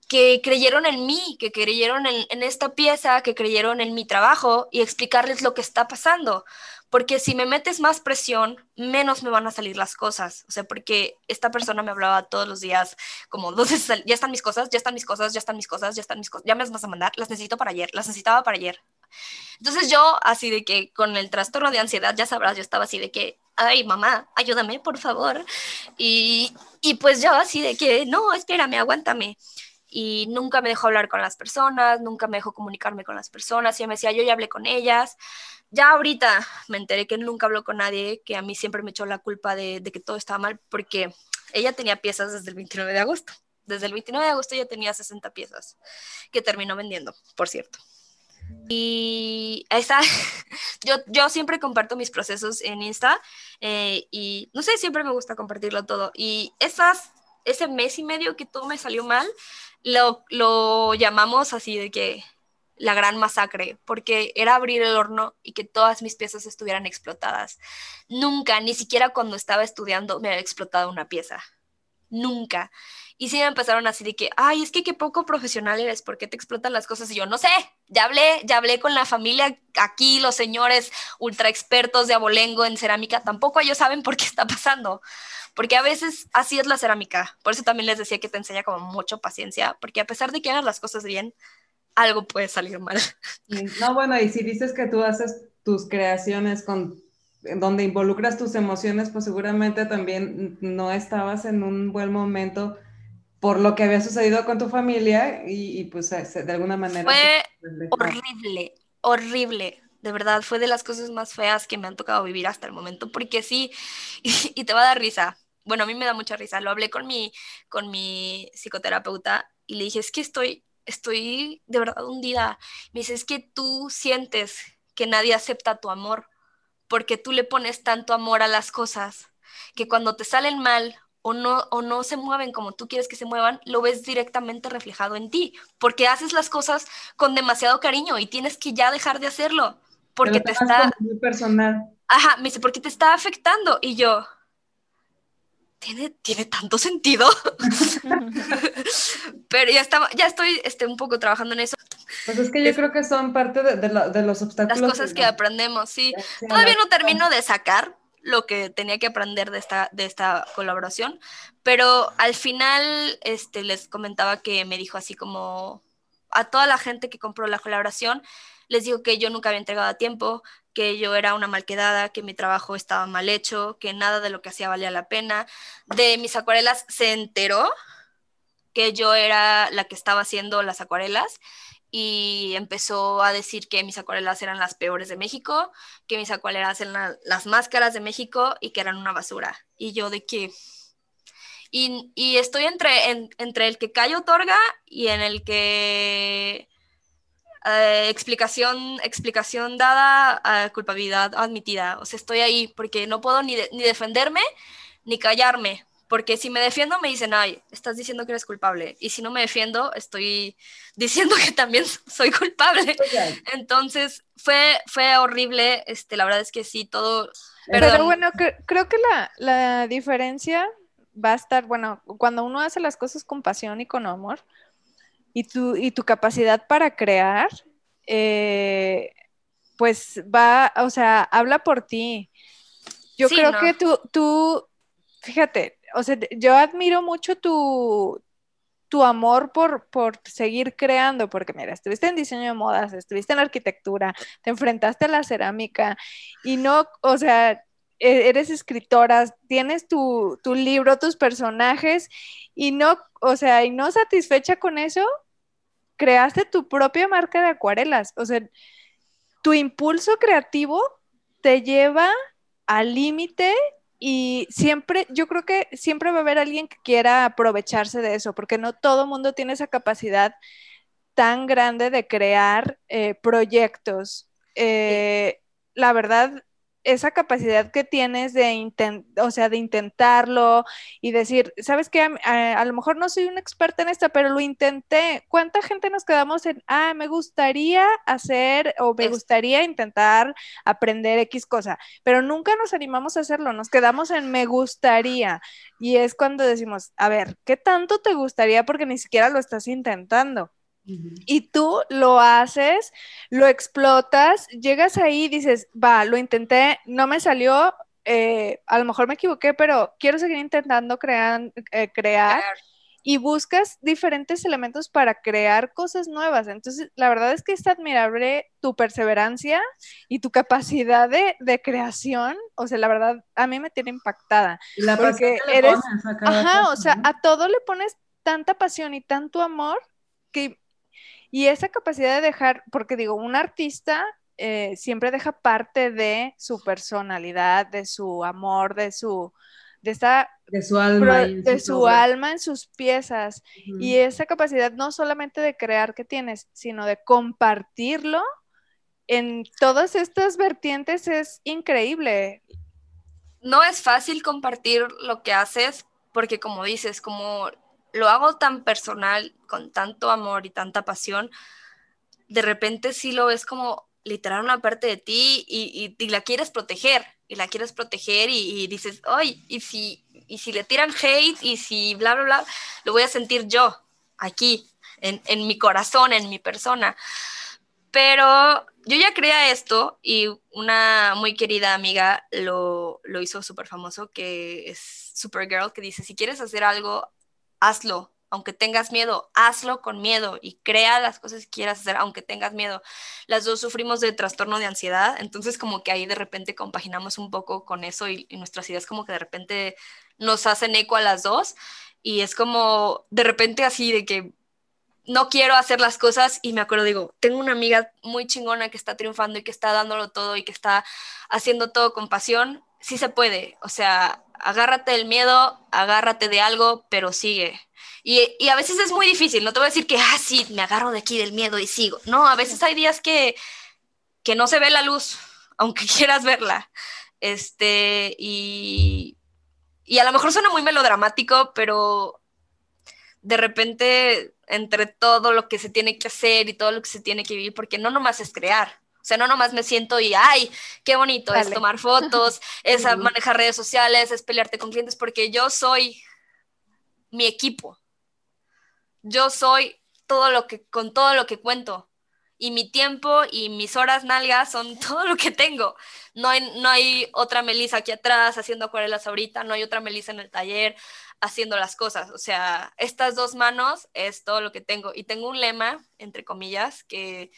que creyeron en mí, que creyeron en, en, esta pieza, que creyeron en mi trabajo y explicarles lo que está pasando. Porque si me metes más presión, menos me van a salir las cosas. O sea, porque esta persona me hablaba todos los días como, ya están mis cosas, ya están mis cosas, ya están mis cosas, ya están mis cosas, ya me las vas a mandar, las necesito para ayer, las necesitaba para ayer. Entonces yo, así de que con el trastorno de ansiedad, ya sabrás, yo estaba así de que, ay, mamá, ayúdame, por favor. Y, y pues yo así de que, no, espérame, aguántame. Y nunca me dejó hablar con las personas, nunca me dejó comunicarme con las personas. Y me decía, yo ya hablé con ellas. Ya ahorita me enteré que nunca habló con nadie, que a mí siempre me echó la culpa de, que todo estaba mal, porque ella tenía piezas desde el 29 de agosto. Desde el 29 de agosto ya tenía 60 piezas, que terminó vendiendo, por cierto. Y esa, <laughs> yo, yo siempre comparto mis procesos en Insta eh, y no sé, siempre me gusta compartirlo todo. Y esas, ese mes y medio que todo me salió mal, lo, lo llamamos así de que la gran masacre, porque era abrir el horno y que todas mis piezas estuvieran explotadas. Nunca, ni siquiera cuando estaba estudiando, me había explotado una pieza. Nunca. Y sí me empezaron así de que, ay, es que qué poco profesional eres, ¿por qué te explotan las cosas? Y yo, no sé, ya hablé, ya hablé con la familia aquí, los señores ultra expertos de abolengo en cerámica, tampoco ellos saben por qué está pasando, porque a veces así es la cerámica. Por eso también les decía que te enseña como mucho paciencia, porque a pesar de que hagas las cosas bien, algo puede salir mal. <laughs> No, bueno, y si dices que tú haces tus creaciones con donde involucras tus emociones, pues seguramente también no estabas en un buen momento por lo que había sucedido con tu familia y, pues de alguna manera... Fue horrible, horrible. De verdad, fue de las cosas más feas que me han tocado vivir hasta el momento, porque sí, <laughs> y, te va a dar risa. Bueno, a mí me da mucha risa. Lo hablé con mi, con mi psicoterapeuta y le dije, es que estoy, estoy de verdad hundida. Me dice, es que tú sientes que nadie acepta tu amor, porque tú le pones tanto amor a las cosas, que cuando te salen mal o no, o no se mueven como tú quieres que se muevan, lo ves directamente reflejado en ti, porque haces las cosas con demasiado cariño y tienes que ya dejar de hacerlo, porque te está... Muy personal. Ajá, me dice, porque te está afectando. Y yo, ¿tiene, ¿tiene tanto sentido? <laughs> Pero ya, estaba, ya estoy este, un poco trabajando en eso. Pues es que yo creo que son parte de, los obstáculos. Las cosas que, aprendemos, sí. Todavía no termino de sacar lo que tenía que aprender de esta, de esta colaboración, pero al final este, les comentaba que me dijo así como a toda la gente que compró la colaboración, les digo que yo nunca había entregado a tiempo, que yo era una malquedada, que mi trabajo estaba mal hecho, que nada de lo que hacía valía la pena. De mis acuarelas se enteró que yo era la que estaba haciendo las acuarelas y empezó a decir que mis acuarelas eran las peores de México, que mis acuarelas eran las máscaras de México y que eran una basura. Y yo de que... Y, estoy entre, entre el que calla otorga y en el que eh, explicación, explicación dada, culpabilidad admitida. O sea, estoy ahí porque no puedo ni, ni defenderme ni callarme. Porque si me defiendo me dicen, ay, estás diciendo que eres culpable. Y si no me defiendo, estoy diciendo que también <laughs> soy culpable. Entonces, fue, fue horrible. Este, la verdad es que sí, todo... Pero bueno, creo que la, la diferencia va a estar, bueno, cuando uno hace las cosas con pasión y con amor, y tu, y tu capacidad para crear, eh, pues va, o sea, habla por ti. Yo creo que tú, tú, fíjate, o sea, yo admiro mucho tu, tu amor por, por seguir creando, porque mira, estuviste en diseño de modas, estuviste en arquitectura, te enfrentaste a la cerámica y no, o sea, e, eres escritora, tienes tu, tu libro, tus personajes y no, o sea, y no satisfecha con eso, creaste tu propia marca de acuarelas. O sea, tu impulso creativo te lleva al límite y siempre, yo creo que siempre va a haber alguien que quiera aprovecharse de eso, porque no todo mundo tiene esa capacidad tan grande de crear eh, proyectos. Eh, la verdad, esa capacidad que tienes de, o sea, de intentarlo y decir, ¿sabes qué? A, lo mejor no soy una experta en esta, pero lo intenté. ¿Cuánta gente nos quedamos en, ah, me gustaría hacer o me gustaría intentar aprender X cosa, pero nunca nos animamos a hacerlo, nos quedamos en me gustaría. Y es cuando decimos, a ver, ¿qué tanto te gustaría? Porque ni siquiera lo estás intentando. Y tú lo haces, lo explotas, llegas ahí y dices, va, lo intenté, no me salió, eh, a lo mejor me equivoqué, pero quiero seguir intentando crear, eh, crear y buscas diferentes elementos para crear cosas nuevas. Entonces, la verdad es que es admirable tu perseverancia y tu capacidad de, creación. O sea, la verdad, a mí me tiene impactada. porque eres, ajá, o sea, a todo le pones tanta pasión y tanto amor que y esa capacidad de dejar, porque digo, un artista eh, siempre deja parte de su personalidad, de su amor, de su, de esta de su alma, de su alma en sus piezas. Y esa capacidad no solamente de crear que tienes, sino de compartirlo en todas estas vertientes es increíble. No es fácil compartir lo que haces porque como dices, como lo hago tan personal, con tanto amor y tanta pasión, de repente sí lo ves como literal una parte de ti y, la quieres proteger, y la quieres proteger y, dices, ay, y si, y si le tiran hate y si bla, bla, bla, lo voy a sentir yo, aquí, en, en mi corazón, en mi persona. Pero yo ya creía esto y una muy querida amiga lo, lo hizo súper famoso, que es Supergirl, que dice, si quieres hacer algo, hazlo, aunque tengas miedo, hazlo con miedo y crea las cosas que quieras hacer, aunque tengas miedo. Las dos sufrimos de trastorno de ansiedad, entonces como que ahí de repente compaginamos un poco con eso y, nuestras ideas como que de repente nos hacen eco a las dos y es como de repente así de que no quiero hacer las cosas y me acuerdo, digo, tengo una amiga muy chingona que está triunfando y que está dándolo todo y que está haciendo todo con pasión, sí se puede, o sea, agárrate del miedo, agárrate de algo, pero sigue. Y, a veces es muy difícil, no te voy a decir que, ah, sí, me agarro de aquí del miedo y sigo. No, a veces hay días que, que no se ve la luz, <laughs> aunque quieras verla. Este, y, y a lo mejor suena muy melodramático, pero de repente entre todo lo que se tiene que hacer y todo lo que se tiene que vivir, porque no nomás es crear, sea, no nomás me siento y, ay, qué bonito es tomar fotos, <laughs> es manejar redes sociales, es pelearte con clientes, porque yo soy mi equipo. Yo soy todo lo que, con todo lo que cuento. y mi tiempo y mis horas nalgas son <laughs> todo lo que tengo. No hay, no hay otra Melissa aquí atrás haciendo acuarelas ahorita, no hay otra Melissa en el taller haciendo las cosas. O sea, estas dos manos es todo lo que tengo. Y tengo un lema, entre comillas, que,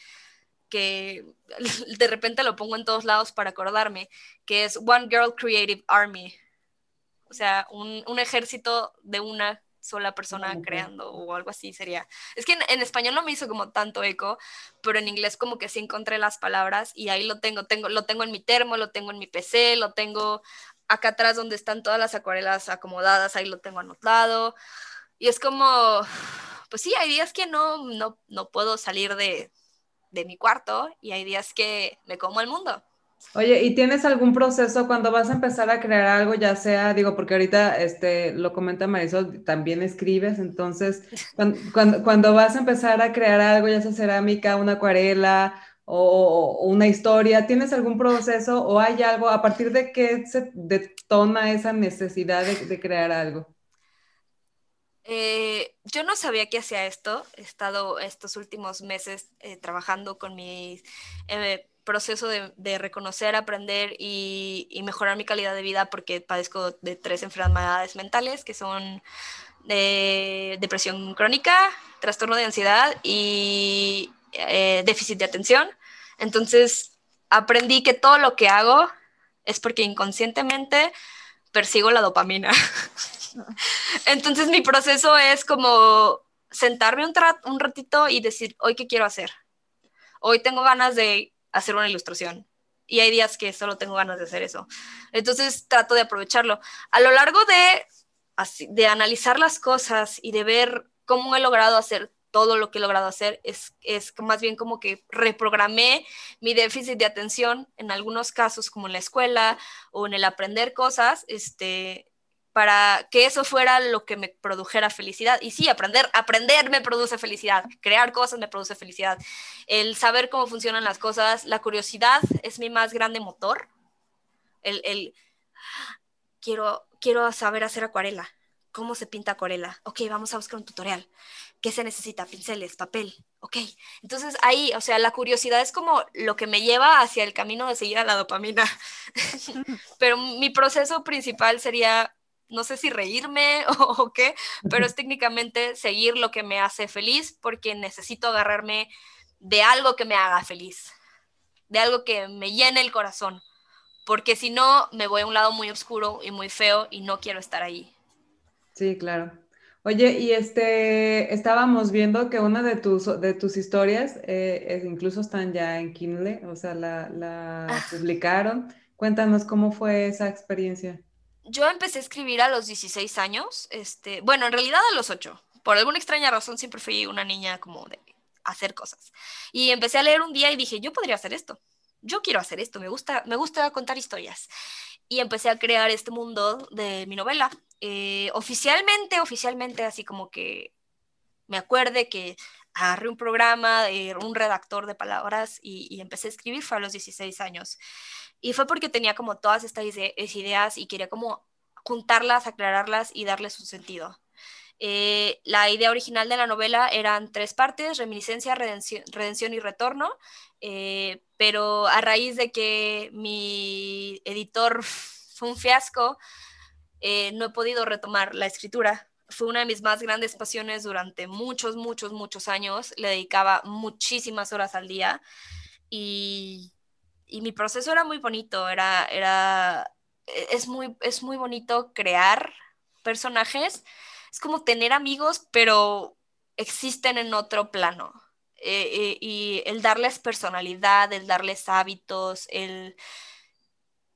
que <laughs> de repente lo pongo en todos lados para acordarme, que es One Girl Creative Army. O sea, un, un ejército de una sola persona creando o algo así sería. Es que en, español no me hizo como tanto eco, pero en inglés como que sí encontré las palabras y ahí lo tengo, tengo lo tengo en mi termo, lo tengo en mi PC, lo tengo acá atrás donde están todas las acuarelas acomodadas, ahí lo tengo anotado. Y es como, <sighs> pues sí, hay días que no, no, no puedo salir de, de mi cuarto y hay días que me como el mundo. Oye, ¿y tienes algún proceso cuando vas a empezar a crear algo, ya sea, digo, porque ahorita este, lo comenta Marisol, también escribes, entonces, <laughs> cuando, cuando, vas a empezar a crear algo, ya sea cerámica, una acuarela o, una historia, ¿tienes algún proceso o hay algo, a partir de qué se detona esa necesidad de, crear algo? Eh, yo no sabía que hacía esto. He estado estos últimos meses eh, trabajando con mis eh, proceso de, reconocer, aprender y, mejorar mi calidad de vida porque padezco de tres enfermedades mentales que son de depresión crónica, trastorno de ansiedad y eh, déficit de atención. Entonces aprendí que todo lo que hago es porque inconscientemente persigo la dopamina. <laughs> Entonces mi proceso es como sentarme un, un ratito y decir, hoy qué quiero hacer. Hoy tengo ganas de hacer una ilustración. Y hay días que solo tengo ganas de hacer eso. Entonces trato de aprovecharlo. A lo largo de, de analizar las cosas y de ver cómo he logrado hacer todo lo que he logrado hacer, es, es más bien como que reprogramé mi déficit de atención en algunos casos, como en la escuela o en el aprender cosas, este, para que eso fuera lo que me produjera felicidad. Y sí, aprender, aprender me produce felicidad, crear cosas me produce felicidad. El saber cómo funcionan las cosas, la curiosidad es mi más grande motor. El, quiero, quiero saber hacer acuarela. ¿Cómo se pinta acuarela? Ok, vamos a buscar un tutorial. ¿Qué se necesita? Pinceles, papel. Ok. Entonces ahí, o sea, la curiosidad es como lo que me lleva hacia el camino de seguir a la dopamina. <laughs> Pero mi proceso principal sería no sé si reírme <laughs> o, qué, pero es técnicamente seguir lo que me hace feliz porque necesito agarrarme de algo que me haga feliz, de algo que me llene el corazón, porque si no me voy a un lado muy oscuro y muy feo y no quiero estar ahí. Sí, claro. Oye, y este, estábamos viendo que una de tus, de tus historias, eh, incluso están ya en Kindle, o sea, la, la ah. publicaron. Cuéntanos cómo fue esa experiencia yo empecé a escribir a los 16 años, este, bueno, en realidad a los 8. Por alguna extraña razón siempre fui una niña como de hacer cosas. Y empecé a leer un día y dije, yo podría hacer esto. Yo quiero hacer esto, me gusta, me gusta contar historias. Y empecé a crear este mundo de mi novela. Eh, oficialmente, oficialmente, así como que me acuerde que agarré un programa, de un redactor de palabras y, y empecé a escribir, fue a los 16 años. Y fue porque tenía como todas estas ideas y quería como juntarlas, aclararlas y darles un sentido. Eh, la idea original de la novela eran tres partes, reminiscencia, redención, y retorno, eh, pero a raíz de que mi editor <laughs> fue un fiasco, eh, no he podido retomar la escritura. Fue una de mis más grandes pasiones durante muchos, muchos, muchos años. Le dedicaba muchísimas horas al día y y mi proceso era muy bonito, era, era, e, es muy, es muy bonito crear personajes, es como tener amigos, pero existen en otro plano. Eh, eh, y el darles personalidad, el darles hábitos, el,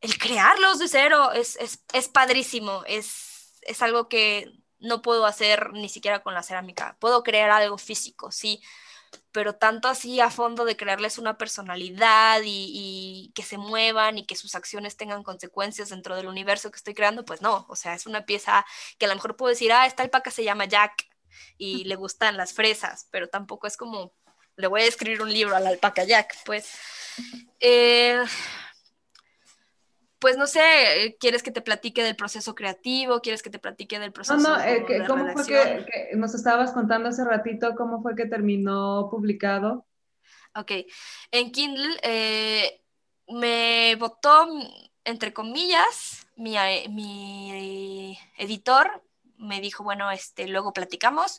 el crearlos de cero es, es, es padrísimo, es, es algo que no puedo hacer ni siquiera con la cerámica. Puedo crear algo físico, sí, pero tanto así a fondo de crearles una personalidad y, que se muevan y que sus acciones tengan consecuencias dentro del universo que estoy creando, pues no, o sea, es una pieza que a lo mejor puedo decir, ah, esta alpaca se llama Jack y le gustan las fresas, pero tampoco es como, le voy a escribir un libro a la alpaca Jack, pues. Eh, pues no sé, ¿quieres que te platique del proceso creativo? ¿Quieres que te platique del proceso? No, no, eh, ¿cómo fue que, nos estabas contando hace ratito cómo fue que terminó publicado? Ok, en Kindle eh, me votó, entre comillas, mi, eh, mi editor me dijo, bueno, este, luego platicamos,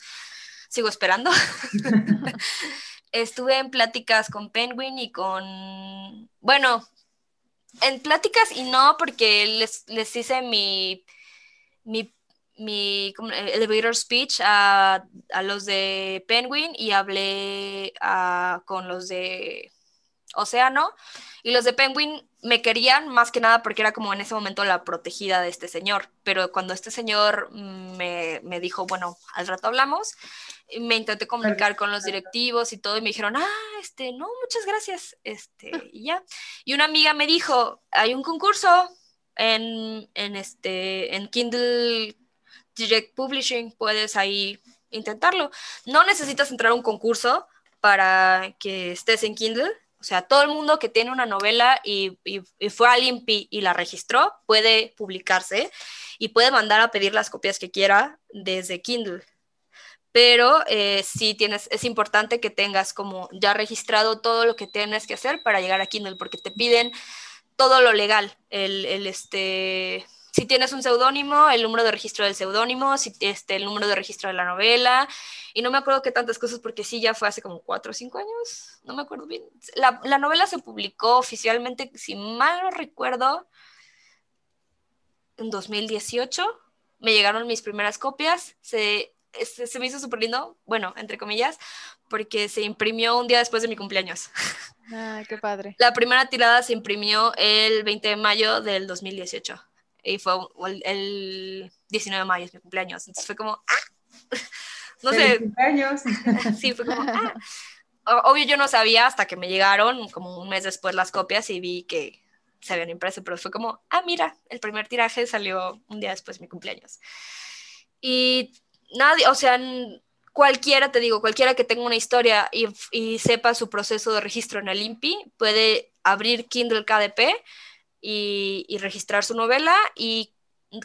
sigo esperando. <laughs> <laughs> Estuve en pláticas con Penguin y con, bueno, en pláticas y no, porque les, les hice mi, mi mi elevator speech a, a, los de Penguin y hablé a, con los de Océano. Y los de Penguin me querían más que nada porque era como en ese momento la protegida de este señor. Pero cuando este señor me, me dijo, bueno, al rato hablamos, me intenté comunicar con los directivos y todo y me dijeron, ah, este, no, muchas gracias. Este, y ya. Y una amiga me dijo, hay un concurso en, en, este, en Kindle Direct Publishing, puedes ahí intentarlo. No necesitas entrar a un concurso para que estés en Kindle. O sea, todo el mundo que tiene una novela y, fue al INPI y la registró puede publicarse y puede mandar a pedir las copias que quiera desde Kindle. Pero eh, sí tienes, es importante que tengas como ya registrado todo lo que tienes que hacer para llegar a Kindle, porque te piden todo lo legal, el, el este, si tienes un seudónimo, el número de registro del seudónimo, si este, el número de registro de la novela, y no me acuerdo qué tantas cosas porque sí, ya fue hace como cuatro o cinco años, no me acuerdo bien. La, la novela se publicó oficialmente, si mal no recuerdo, en 2018, me llegaron mis primeras copias, se, se, se me hizo súper lindo, bueno, entre comillas, porque se imprimió un día después de mi cumpleaños. Ah, qué padre. La primera tirada se imprimió el 20 de mayo del 2018 y fue el, 19 de mayo, es mi cumpleaños. Entonces fue como, ¡ah! <laughs> no sé. cumpleaños! <laughs> sí, fue como, ¡ah! Obvio yo no sabía hasta que me llegaron como un mes después las copias y vi que se habían impreso, pero fue como, ah, mira, el primer tiraje salió un día después de mi cumpleaños. Y nadie, o sea, cualquiera, te digo, cualquiera que tenga una historia y, y sepa su proceso de registro en el INPI puede abrir Kindle KDP y, registrar su novela y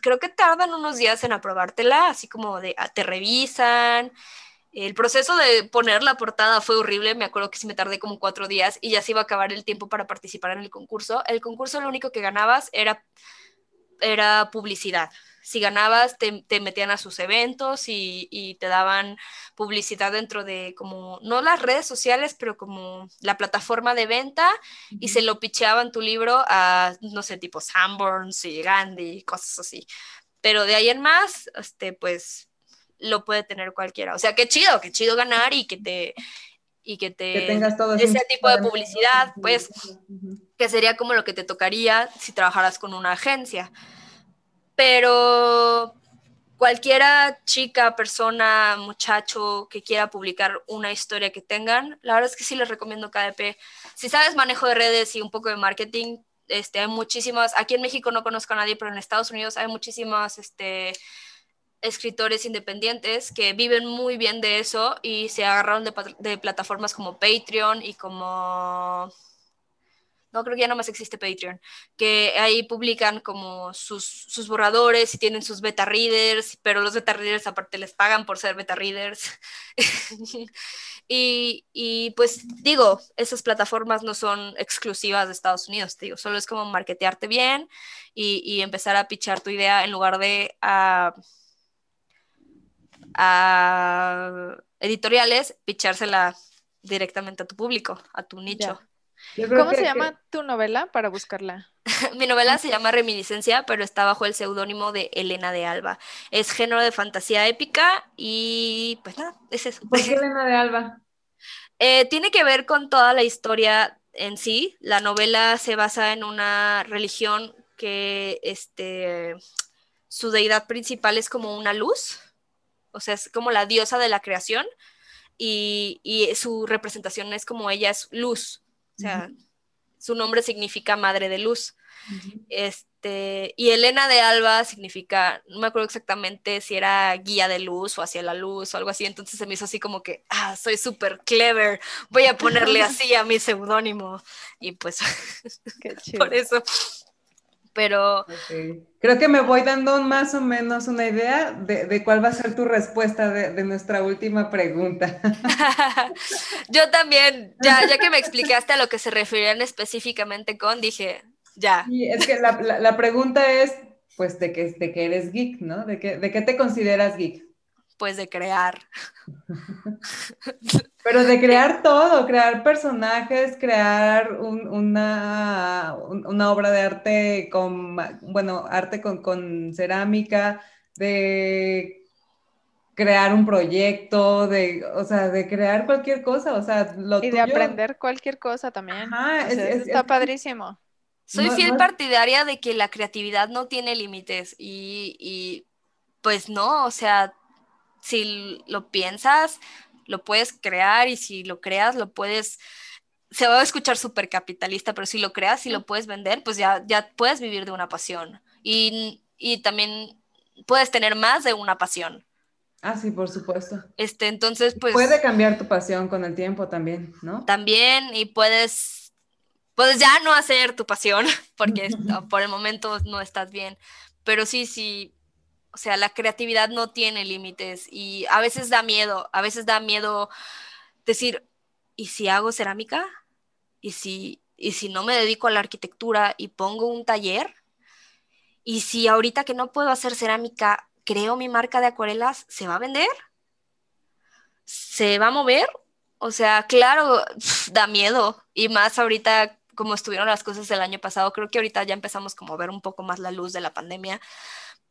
creo que tardan unos días en aprobártela, así como de ah, te revisan. El proceso de poner la portada fue horrible, me acuerdo que sí me tardé como cuatro días y ya se iba a acabar el tiempo para participar en el concurso. El concurso lo único que ganabas era, era publicidad si ganabas te, metían a sus eventos y, te daban publicidad dentro de como, no las redes sociales, pero como la plataforma de venta y se lo picheaban tu libro a, no sé, tipo Sanborns y Gandhi, cosas así. Pero de ahí en más, este, pues lo puede tener cualquiera. O sea, qué chido, qué chido ganar y que te y que te tengas todo ese tipo de publicidad, pues que sería como lo que te tocaría si trabajaras con una agencia pero cualquiera chica, persona, muchacho que quiera publicar una historia que tengan, la verdad es que sí les recomiendo KDP. Si sabes manejo de redes y un poco de marketing, este, hay muchísimas, aquí en México no conozco a nadie, pero en Estados Unidos hay muchísimas este, escritores independientes que viven muy bien de eso y se agarraron de plataformas como Patreon y como no creo que ya no más existe Patreon, que ahí publican como sus, sus borradores y tienen sus beta readers, pero los beta readers aparte les pagan por ser beta readers. <laughs> y, y, pues digo, esas plataformas no son exclusivas de Estados Unidos, digo, solo es como marketearte bien y, y empezar a pichar tu idea en lugar de a, a editoriales, pichársela directamente a tu público, a tu nicho. ¿Cómo se llama tu novela para buscarla? <laughs> Mi novela se llama Reminiscencia, pero está bajo el seudónimo de Elena de Alba. Es género de fantasía épica y pues nada, es eso. ¿Por qué Elena de Alba? <laughs> Eh, tiene que ver con toda la historia en sí. La novela se basa en una religión que este, su deidad principal es como una luz, o sea, es como la diosa de la creación y, y su representación es como ella es luz o sea, su nombre significa madre de luz. Este, y Elena de Alba significa, no me acuerdo exactamente si era guía de luz o hacia la luz o algo así, entonces se me hizo así como que, ah, soy súper clever, voy a ponerle <laughs> así a mi seudónimo. Y pues, <laughs> por eso. Pero... Creo que me voy dando más o menos una idea de, cuál va a ser tu respuesta de, nuestra última pregunta. <laughs> Yo también, ya, ya que me explicaste a lo que se referían específicamente con, dije, ya. Y es que la, la, pregunta es, pues, de que, de que eres geek, ¿no? ¿De que, ¿De qué te consideras geek? Pues de crear. <laughs> Pero de crear todo, crear personajes, crear una, una, obra de arte con, bueno, arte con, cerámica, de crear un proyecto, de, o sea, de crear cualquier cosa, o sea, lo Y de aprender cualquier cosa también. está padrísimo. Soy fiel partidaria de que la creatividad no tiene límites y, y pues no, o sea, si lo piensas, lo puedes crear y si lo creas, lo puedes, se va a escuchar súper capitalista, pero si lo creas y lo puedes vender, pues ya, ya puedes vivir de una pasión. Y, también puedes tener más de una pasión. Ah, sí, por supuesto. Este, entonces, pues... Puede cambiar tu pasión con el tiempo también, ¿no? También, y puedes, puedes ya no hacer tu pasión, <laughs> porque <laughs> por el momento no estás bien. Pero sí, sí, o sea, la creatividad no tiene límites y a veces da miedo, a veces da miedo decir, ¿y si hago cerámica? ¿Y si, y si no me dedico a la arquitectura y pongo un taller? ¿Y si ahorita que no puedo hacer cerámica, creo mi marca de acuarelas, ¿se va a vender? ¿Se va a mover? O sea, claro, <laughs> da miedo. Y más ahorita como estuvieron las cosas el año pasado, creo que ahorita ya empezamos como a ver un poco más la luz de la pandemia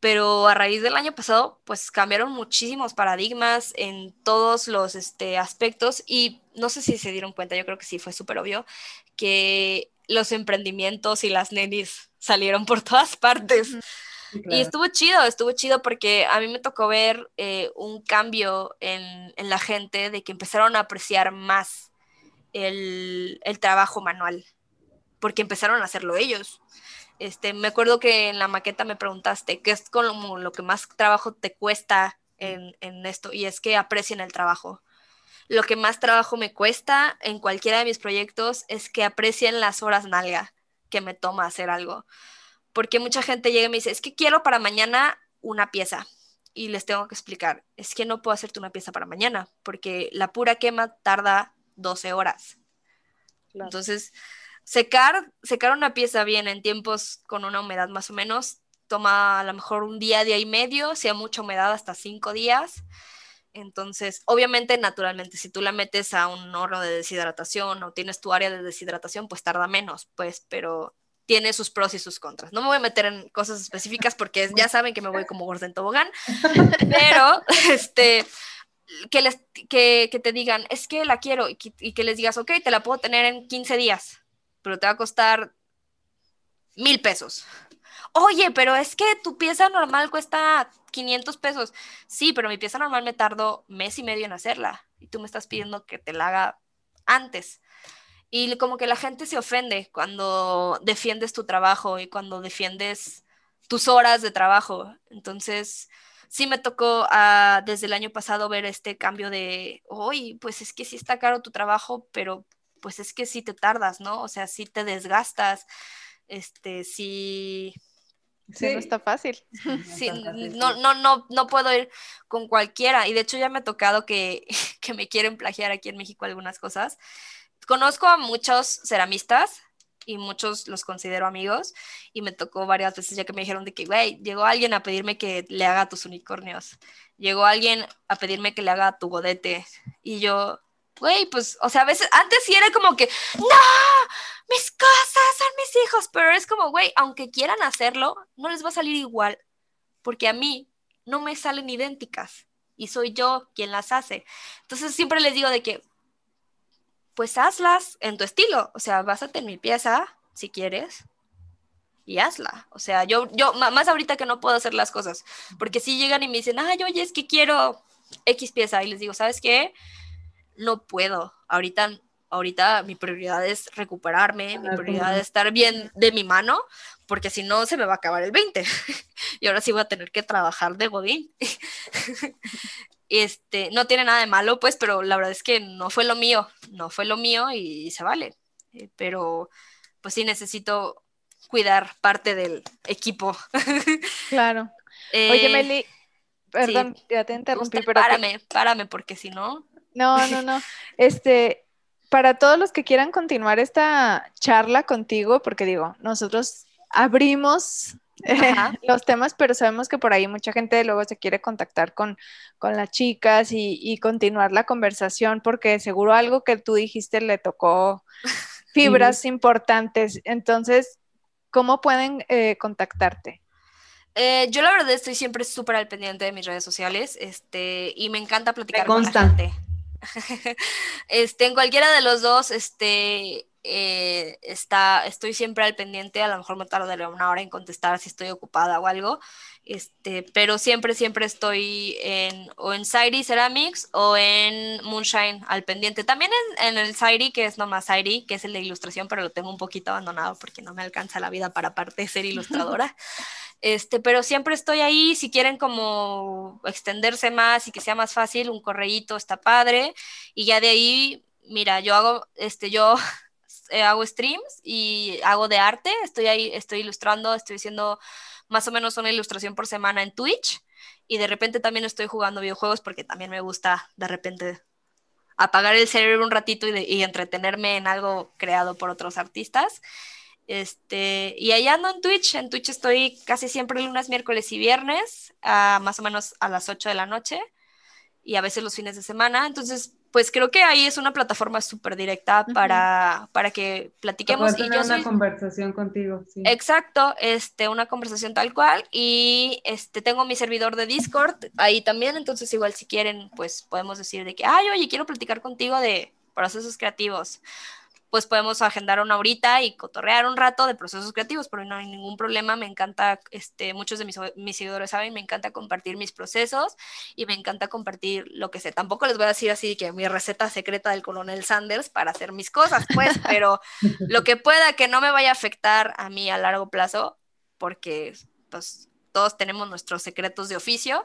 pero a raíz del año pasado, pues cambiaron muchísimos paradigmas en todos los este, aspectos y no sé si se dieron cuenta, yo creo que sí fue súper obvio, que los emprendimientos y las nenis salieron por todas partes. Y estuvo chido, estuvo chido porque a mí me tocó ver eh, un cambio en, en, la gente de que empezaron a apreciar más el, el trabajo manual, porque empezaron a hacerlo ellos. Este, me acuerdo que en la maqueta me preguntaste qué es como lo que más trabajo te cuesta en, esto, y es que aprecien el trabajo. Lo que más trabajo me cuesta en cualquiera de mis proyectos es que aprecien las horas nalga que me toma hacer algo. Porque mucha gente llega y me dice, es que quiero para mañana una pieza. Y les tengo que explicar, es que no puedo hacerte una pieza para mañana, porque la pura quema tarda 12 horas. Entonces, Secar, secar una pieza bien en tiempos con una humedad más o menos toma a lo mejor un día, día y medio, si hay mucha humedad hasta cinco días. Entonces, obviamente, naturalmente, si tú la metes a un horno de deshidratación o tienes tu área de deshidratación, pues tarda menos, pues, pero tiene sus pros y sus contras. No me voy a meter en cosas específicas porque ya saben que me voy como gordo en tobogán, <laughs> pero este, que, les, que, que, te digan, es que la quiero y que, y que les digas, ok, te la puedo tener en 15 días pero te va a costar mil pesos. Oye, pero es que tu pieza normal cuesta 500 pesos. Sí, pero mi pieza normal me tardo mes y medio en hacerla y tú me estás pidiendo que te la haga antes. Y como que la gente se ofende cuando defiendes tu trabajo y cuando defiendes tus horas de trabajo. Entonces, sí me tocó ah, desde el año pasado ver este cambio de, oye, pues es que sí está caro tu trabajo, pero pues es que sí te tardas, ¿no? O sea, sí te desgastas, este, sí... Sí, no está fácil. <laughs> <laughs> Sí, no, no, no, no puedo ir con cualquiera. Y de hecho ya me ha tocado que, <laughs> que me quieren plagiar aquí en México algunas cosas. Conozco a muchos ceramistas y muchos los considero amigos y me tocó varias veces ya que me dijeron de que, güey, llegó alguien a pedirme que le haga tus unicornios, llegó alguien a pedirme que le haga tu godete y yo, güey, pues, o sea, a veces, antes sí era como que, no, mis cosas son mis hijos, pero es como, güey, aunque quieran hacerlo, no les va a salir igual, porque a mí no me salen idénticas y soy yo quien las hace. Entonces siempre les digo de que, pues hazlas en tu estilo, o sea, básate en mi pieza, si quieres, y hazla. O sea, yo, yo, más ahorita que no puedo hacer las cosas, porque si llegan y me dicen, ay, oye, es que quiero X pieza, y les digo, ¿sabes qué? No puedo. Ahorita, ahorita mi prioridad es recuperarme, mi prioridad es estar bien de mi mano, porque si no se me va a acabar el 20. <laughs> y ahora sí voy a tener que trabajar de godín. <laughs> este, no tiene nada de malo, pues, pero la verdad es que no fue lo mío, no fue lo mío y se vale. Eh, pero pues sí necesito cuidar parte del equipo. <laughs> Claro. Oye, Eh, Meli, perdón, ya te interrumpí, usted pero que- párame, párame, porque si no, no, no, no. Este, para todos los que quieran continuar esta charla contigo, porque digo, nosotros abrimos eh, <laughs> los temas, pero sabemos que por ahí mucha gente luego se quiere contactar con, con las chicas y, y continuar la conversación, porque seguro algo que tú dijiste le tocó <laughs> fibras importantes. Entonces, ¿cómo pueden eh, contactarte? Eh, yo la verdad estoy siempre súper al pendiente de mis redes sociales, este, y me encanta platicar con la gente. <laughs> este, en cualquiera de los dos, este, eh, está, estoy siempre al pendiente, a lo mejor me tardaré una hora en contestar si estoy ocupada o algo, este, pero siempre, siempre estoy en, o en Sairi Ceramics o en Moonshine al pendiente. También en, en el Sairi, que es nomás Sairi, que es el de ilustración, pero lo tengo un poquito abandonado porque no me alcanza la vida para aparte de ser <laughs> ilustradora. Este, pero siempre estoy ahí, si quieren como extenderse más y que sea más fácil, un correíto está padre. Y ya de ahí, mira, yo hago, este, yo <laughs> eh, hago streams y hago de arte, estoy ahí, estoy ilustrando, estoy haciendo más o menos una ilustración por semana en Twitch. Y de repente también estoy jugando videojuegos porque también me gusta de repente apagar el cerebro un ratito y, de- entretenerme en algo creado por otros artistas. Este, y ahí ando en Twitch. En Twitch estoy casi siempre lunes, miércoles y viernes, a más o menos a las 8 de la noche y a veces los fines de semana. Entonces, pues creo que ahí es una plataforma súper directa para, para que platiquemos. Y yo una soy, conversación contigo, sí. Exacto, este, una conversación tal cual y este, tengo mi servidor de Discord ahí también, entonces igual si quieren, pues podemos decir de que, ay, oye, quiero platicar contigo de procesos creativos, pues podemos agendar una horita y cotorrear un rato de procesos creativos, pero no hay ningún problema, me encanta, este, muchos de mis, mis seguidores saben, me encanta compartir mis procesos y me encanta compartir lo que sé, tampoco les voy a decir así que mi receta secreta del coronel Sanders para hacer mis cosas, pues, <laughs> pero lo que pueda que no me vaya a afectar a mí a largo plazo, porque pues todos tenemos nuestros secretos de oficio,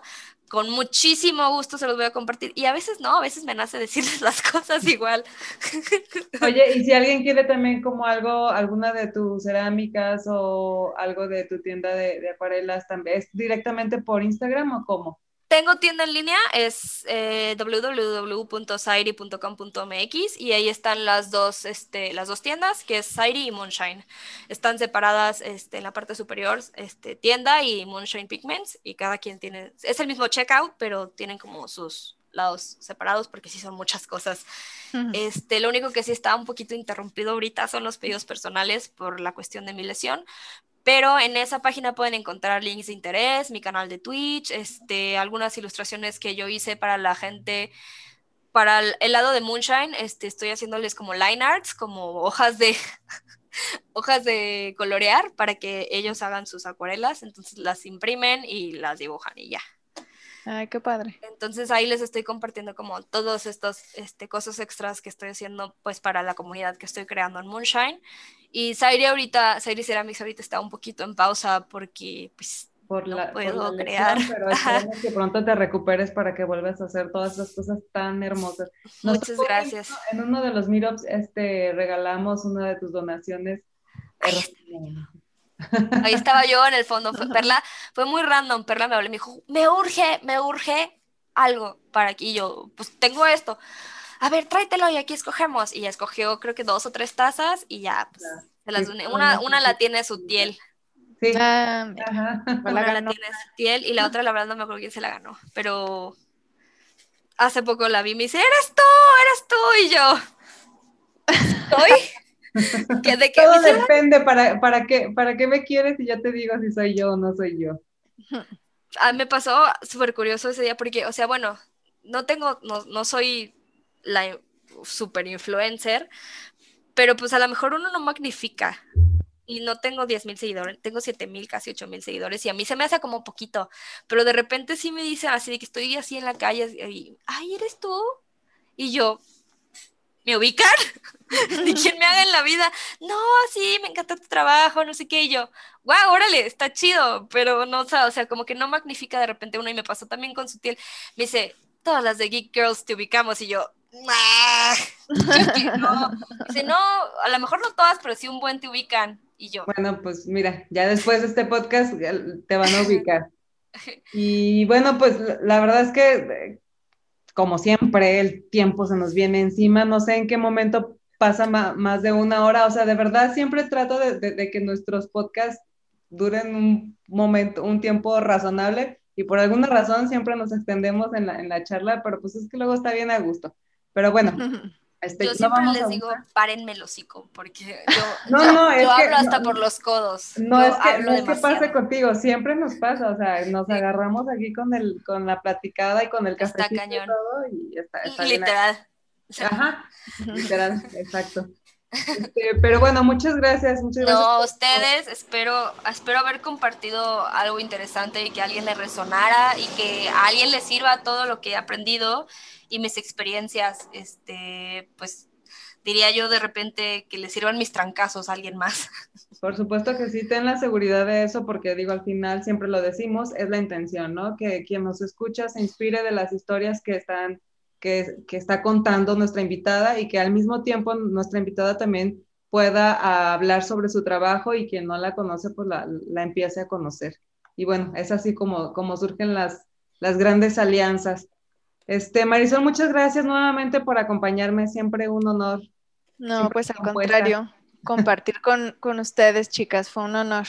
con muchísimo gusto se los voy a compartir y a veces no, a veces me nace decirles <laughs> las cosas igual. <laughs> Oye, y si alguien quiere también como algo, alguna de tus cerámicas o algo de tu tienda de, de acuarelas, también, ¿es directamente por Instagram o cómo? Tengo tienda en línea, es eh, www.sairi.com.mx y ahí están las dos, este, las dos tiendas, que es Sairi y Moonshine. Están separadas este, en la parte superior, este, tienda y Moonshine Pigments, y cada quien tiene, es el mismo checkout, pero tienen como sus lados separados porque sí son muchas cosas. Este, lo único que sí está un poquito interrumpido ahorita son los pedidos personales por la cuestión de mi lesión, pero en esa página pueden encontrar links de interés, mi canal de Twitch, este, algunas ilustraciones que yo hice para la gente, para el, lado de Moonshine, este, estoy haciéndoles como line arts, como hojas de <laughs> hojas de colorear para que ellos hagan sus acuarelas, entonces las imprimen y las dibujan y ya. Ay, qué padre. Entonces ahí les estoy compartiendo como todos estos este, cosas extras que estoy haciendo pues para la comunidad que estoy creando en Moonshine. Y Sairi ahorita, Sairi Ceramics ahorita está un poquito en pausa porque pues Por No la, por puedo la crear. lesión, pero esperemos que pronto te recuperes para que vuelvas a hacer todas esas cosas tan hermosas. <laughs> Nos muchas gracias. En uno de los meetups este, regalamos una de tus donaciones. Ahí Ahí estaba yo en el fondo. <laughs> Perla fue muy random. Perla me habló y me dijo, me urge, me urge algo para aquí. Y yo, pues tengo esto. A ver, tráetelo y aquí escogemos. Y ya escogió creo que dos o tres tazas y ya, pues, Ya. se las Sí, Una, una la tiene Sutiel. Sí. Ah, Ajá. pues la Una la tiene Sutiel y la otra la verdad no me acuerdo quién se la ganó. Pero hace poco la vi y me dice, eres tú, eres tú. Y yo, ¿soy? ¿Que ¿De qué? Todo depende para, para, qué, para qué me quieres y yo te digo si soy yo o no soy yo. a <laughs> mí me pasó súper curioso ese día porque, o sea, bueno, no tengo, no, no soy la super influencer, pero pues a lo mejor uno no magnifica. Y no tengo 10 mil seguidores, tengo 7 mil, casi 8 mil seguidores, y a mí se me hace como poquito, pero de repente sí me dicen así de que estoy así en la calle, y, ay, ¿eres tú? Y yo, ¿me ubican? <laughs> ¿De quién me haga en la vida? No, sí, me encanta tu trabajo, no sé qué, y yo, wow, órale, está chido, pero no, o sea, o sea, como que no magnifica de repente uno, y me pasó también con Sutil, me dice, todas las de Geek Girls te ubicamos, y yo. No. <laughs> Dice, no, a lo mejor no todas, pero sí un buen te ubican. Y yo. Bueno, pues mira, ya después de este podcast te van a ubicar. <laughs> Y bueno, pues la verdad es que, como siempre, el tiempo se nos viene encima. No sé en qué momento pasa más de una hora. O sea, de verdad siempre trato de, que nuestros podcasts duren un momento, un tiempo razonable. Y por alguna razón siempre nos extendemos en la, en la charla, pero pues es que luego está bien a gusto. Pero bueno, <laughs> Este, yo siempre les digo, párenme el hocico, porque yo, <laughs> hablo hasta por los codos. No es que, no es que pase contigo, siempre nos pasa, o sea, nos agarramos aquí con el, con la platicada y con el café y todo, y está, está Literal. Ajá, <laughs> literal, exacto. Este, pero bueno, muchas gracias, muchas gracias. No, ustedes, espero, espero haber compartido algo interesante y que a alguien le resonara y que a alguien le sirva todo lo que he aprendido y mis experiencias, este, pues diría yo de repente que le sirvan mis trancazos a alguien más. <laughs> Por supuesto que sí, ten la seguridad de eso, porque digo, al final siempre lo decimos, es la intención, ¿no? Que quien nos escucha se inspire de las historias que están, que, que está contando nuestra invitada y que al mismo tiempo nuestra invitada también pueda hablar sobre su trabajo y quien no la conoce, pues la, la empiece a conocer. Y bueno, es así como, como surgen las, las grandes alianzas. Este, Marisol, muchas gracias nuevamente por acompañarme, siempre un honor. No, pues al contrario, compartir con, con, ustedes, chicas, fue un honor.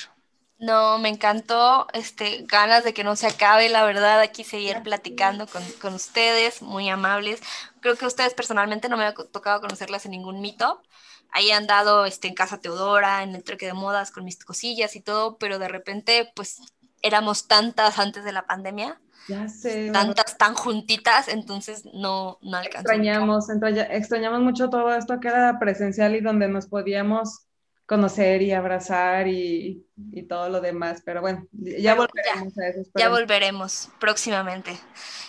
No, me encantó, este, ganas de que no se acabe, la verdad, aquí seguir platicando con, con ustedes, muy amables. Creo que ustedes personalmente no me ha tocado conocerlas en ningún mito. Ahí han dado este, en Casa Teodora, en el Truque de Modas, con mis cosillas y todo, pero de repente, pues, éramos tantas antes de la pandemia ya sé. Tantas tan juntitas, entonces no, no alcanzó. Extrañamos, extrañamos mucho todo esto que era presencial y donde nos podíamos conocer y abrazar y, y todo lo demás, pero bueno, ya volveremos a eso. Ya volveremos próximamente.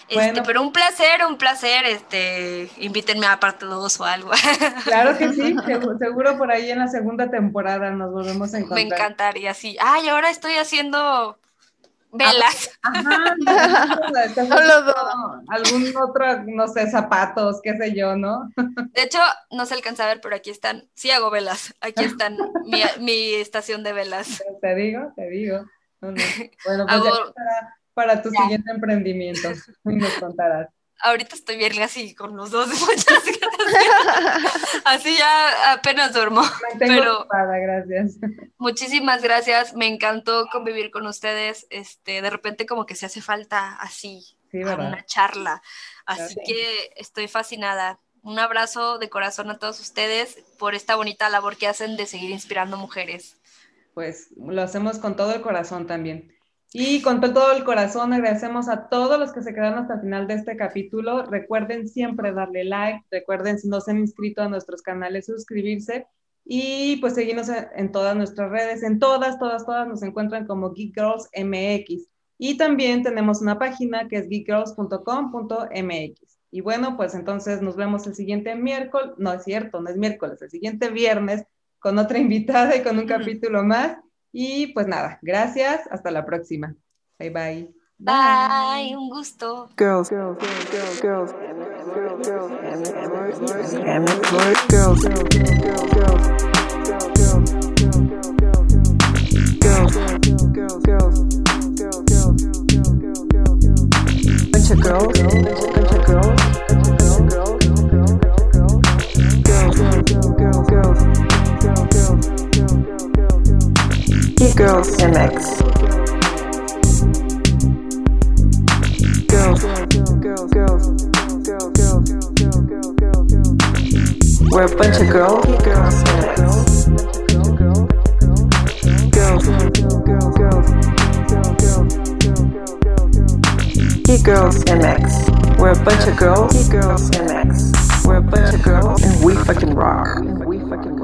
Este, pero un placer, un placer, este, invítenme a parte 2 o algo. <laughs> Claro que sí, seguro por ahí en la segunda temporada nos volvemos a encontrar. Me encantaría, sí. Ay, ahora estoy haciendo velas. Ajá, <laughs> algún otro, no sé, zapatos, qué sé yo, ¿no? De hecho, no se alcanza a ver, pero aquí están, sí hago velas, aquí están mi, estación de velas. <laughs> Te digo, te digo. Bueno, pues para, para, tu siguiente emprendimiento, nos contarás ahorita estoy bien así con los dos <laughs> así ya apenas duermo. pero gracias. Muchísimas gracias, me encantó convivir con ustedes. Este, de repente como que se hace falta así una charla. Así que estoy fascinada. Un abrazo de corazón a todos ustedes por esta bonita labor que hacen de seguir inspirando mujeres. Pues lo hacemos con todo el corazón también. Y con todo el corazón agradecemos a todos los que se quedaron hasta el final de este capítulo. Recuerden siempre darle like, recuerden si no se han inscrito a nuestros canales suscribirse y pues seguirnos en todas nuestras redes, en todas, todas, todas nos encuentran como Geek Girls MX. Y también tenemos una página que es geekgirls.com.mx. Y bueno, pues entonces nos vemos el siguiente miércoles, no es cierto, no es miércoles, el siguiente viernes con otra <laughs> invitada y con un capítulo más. Y pues nada, gracias, hasta la próxima. Bye bye. Bye, un gusto. Girls, girls, girls, girls, Girls MX. Girls, girls, girls, girls, We're a bunch of girls. Girls MX. Girls, MX. We're a bunch of girls. He girls MX. We're a bunch of girls, and we fucking rock.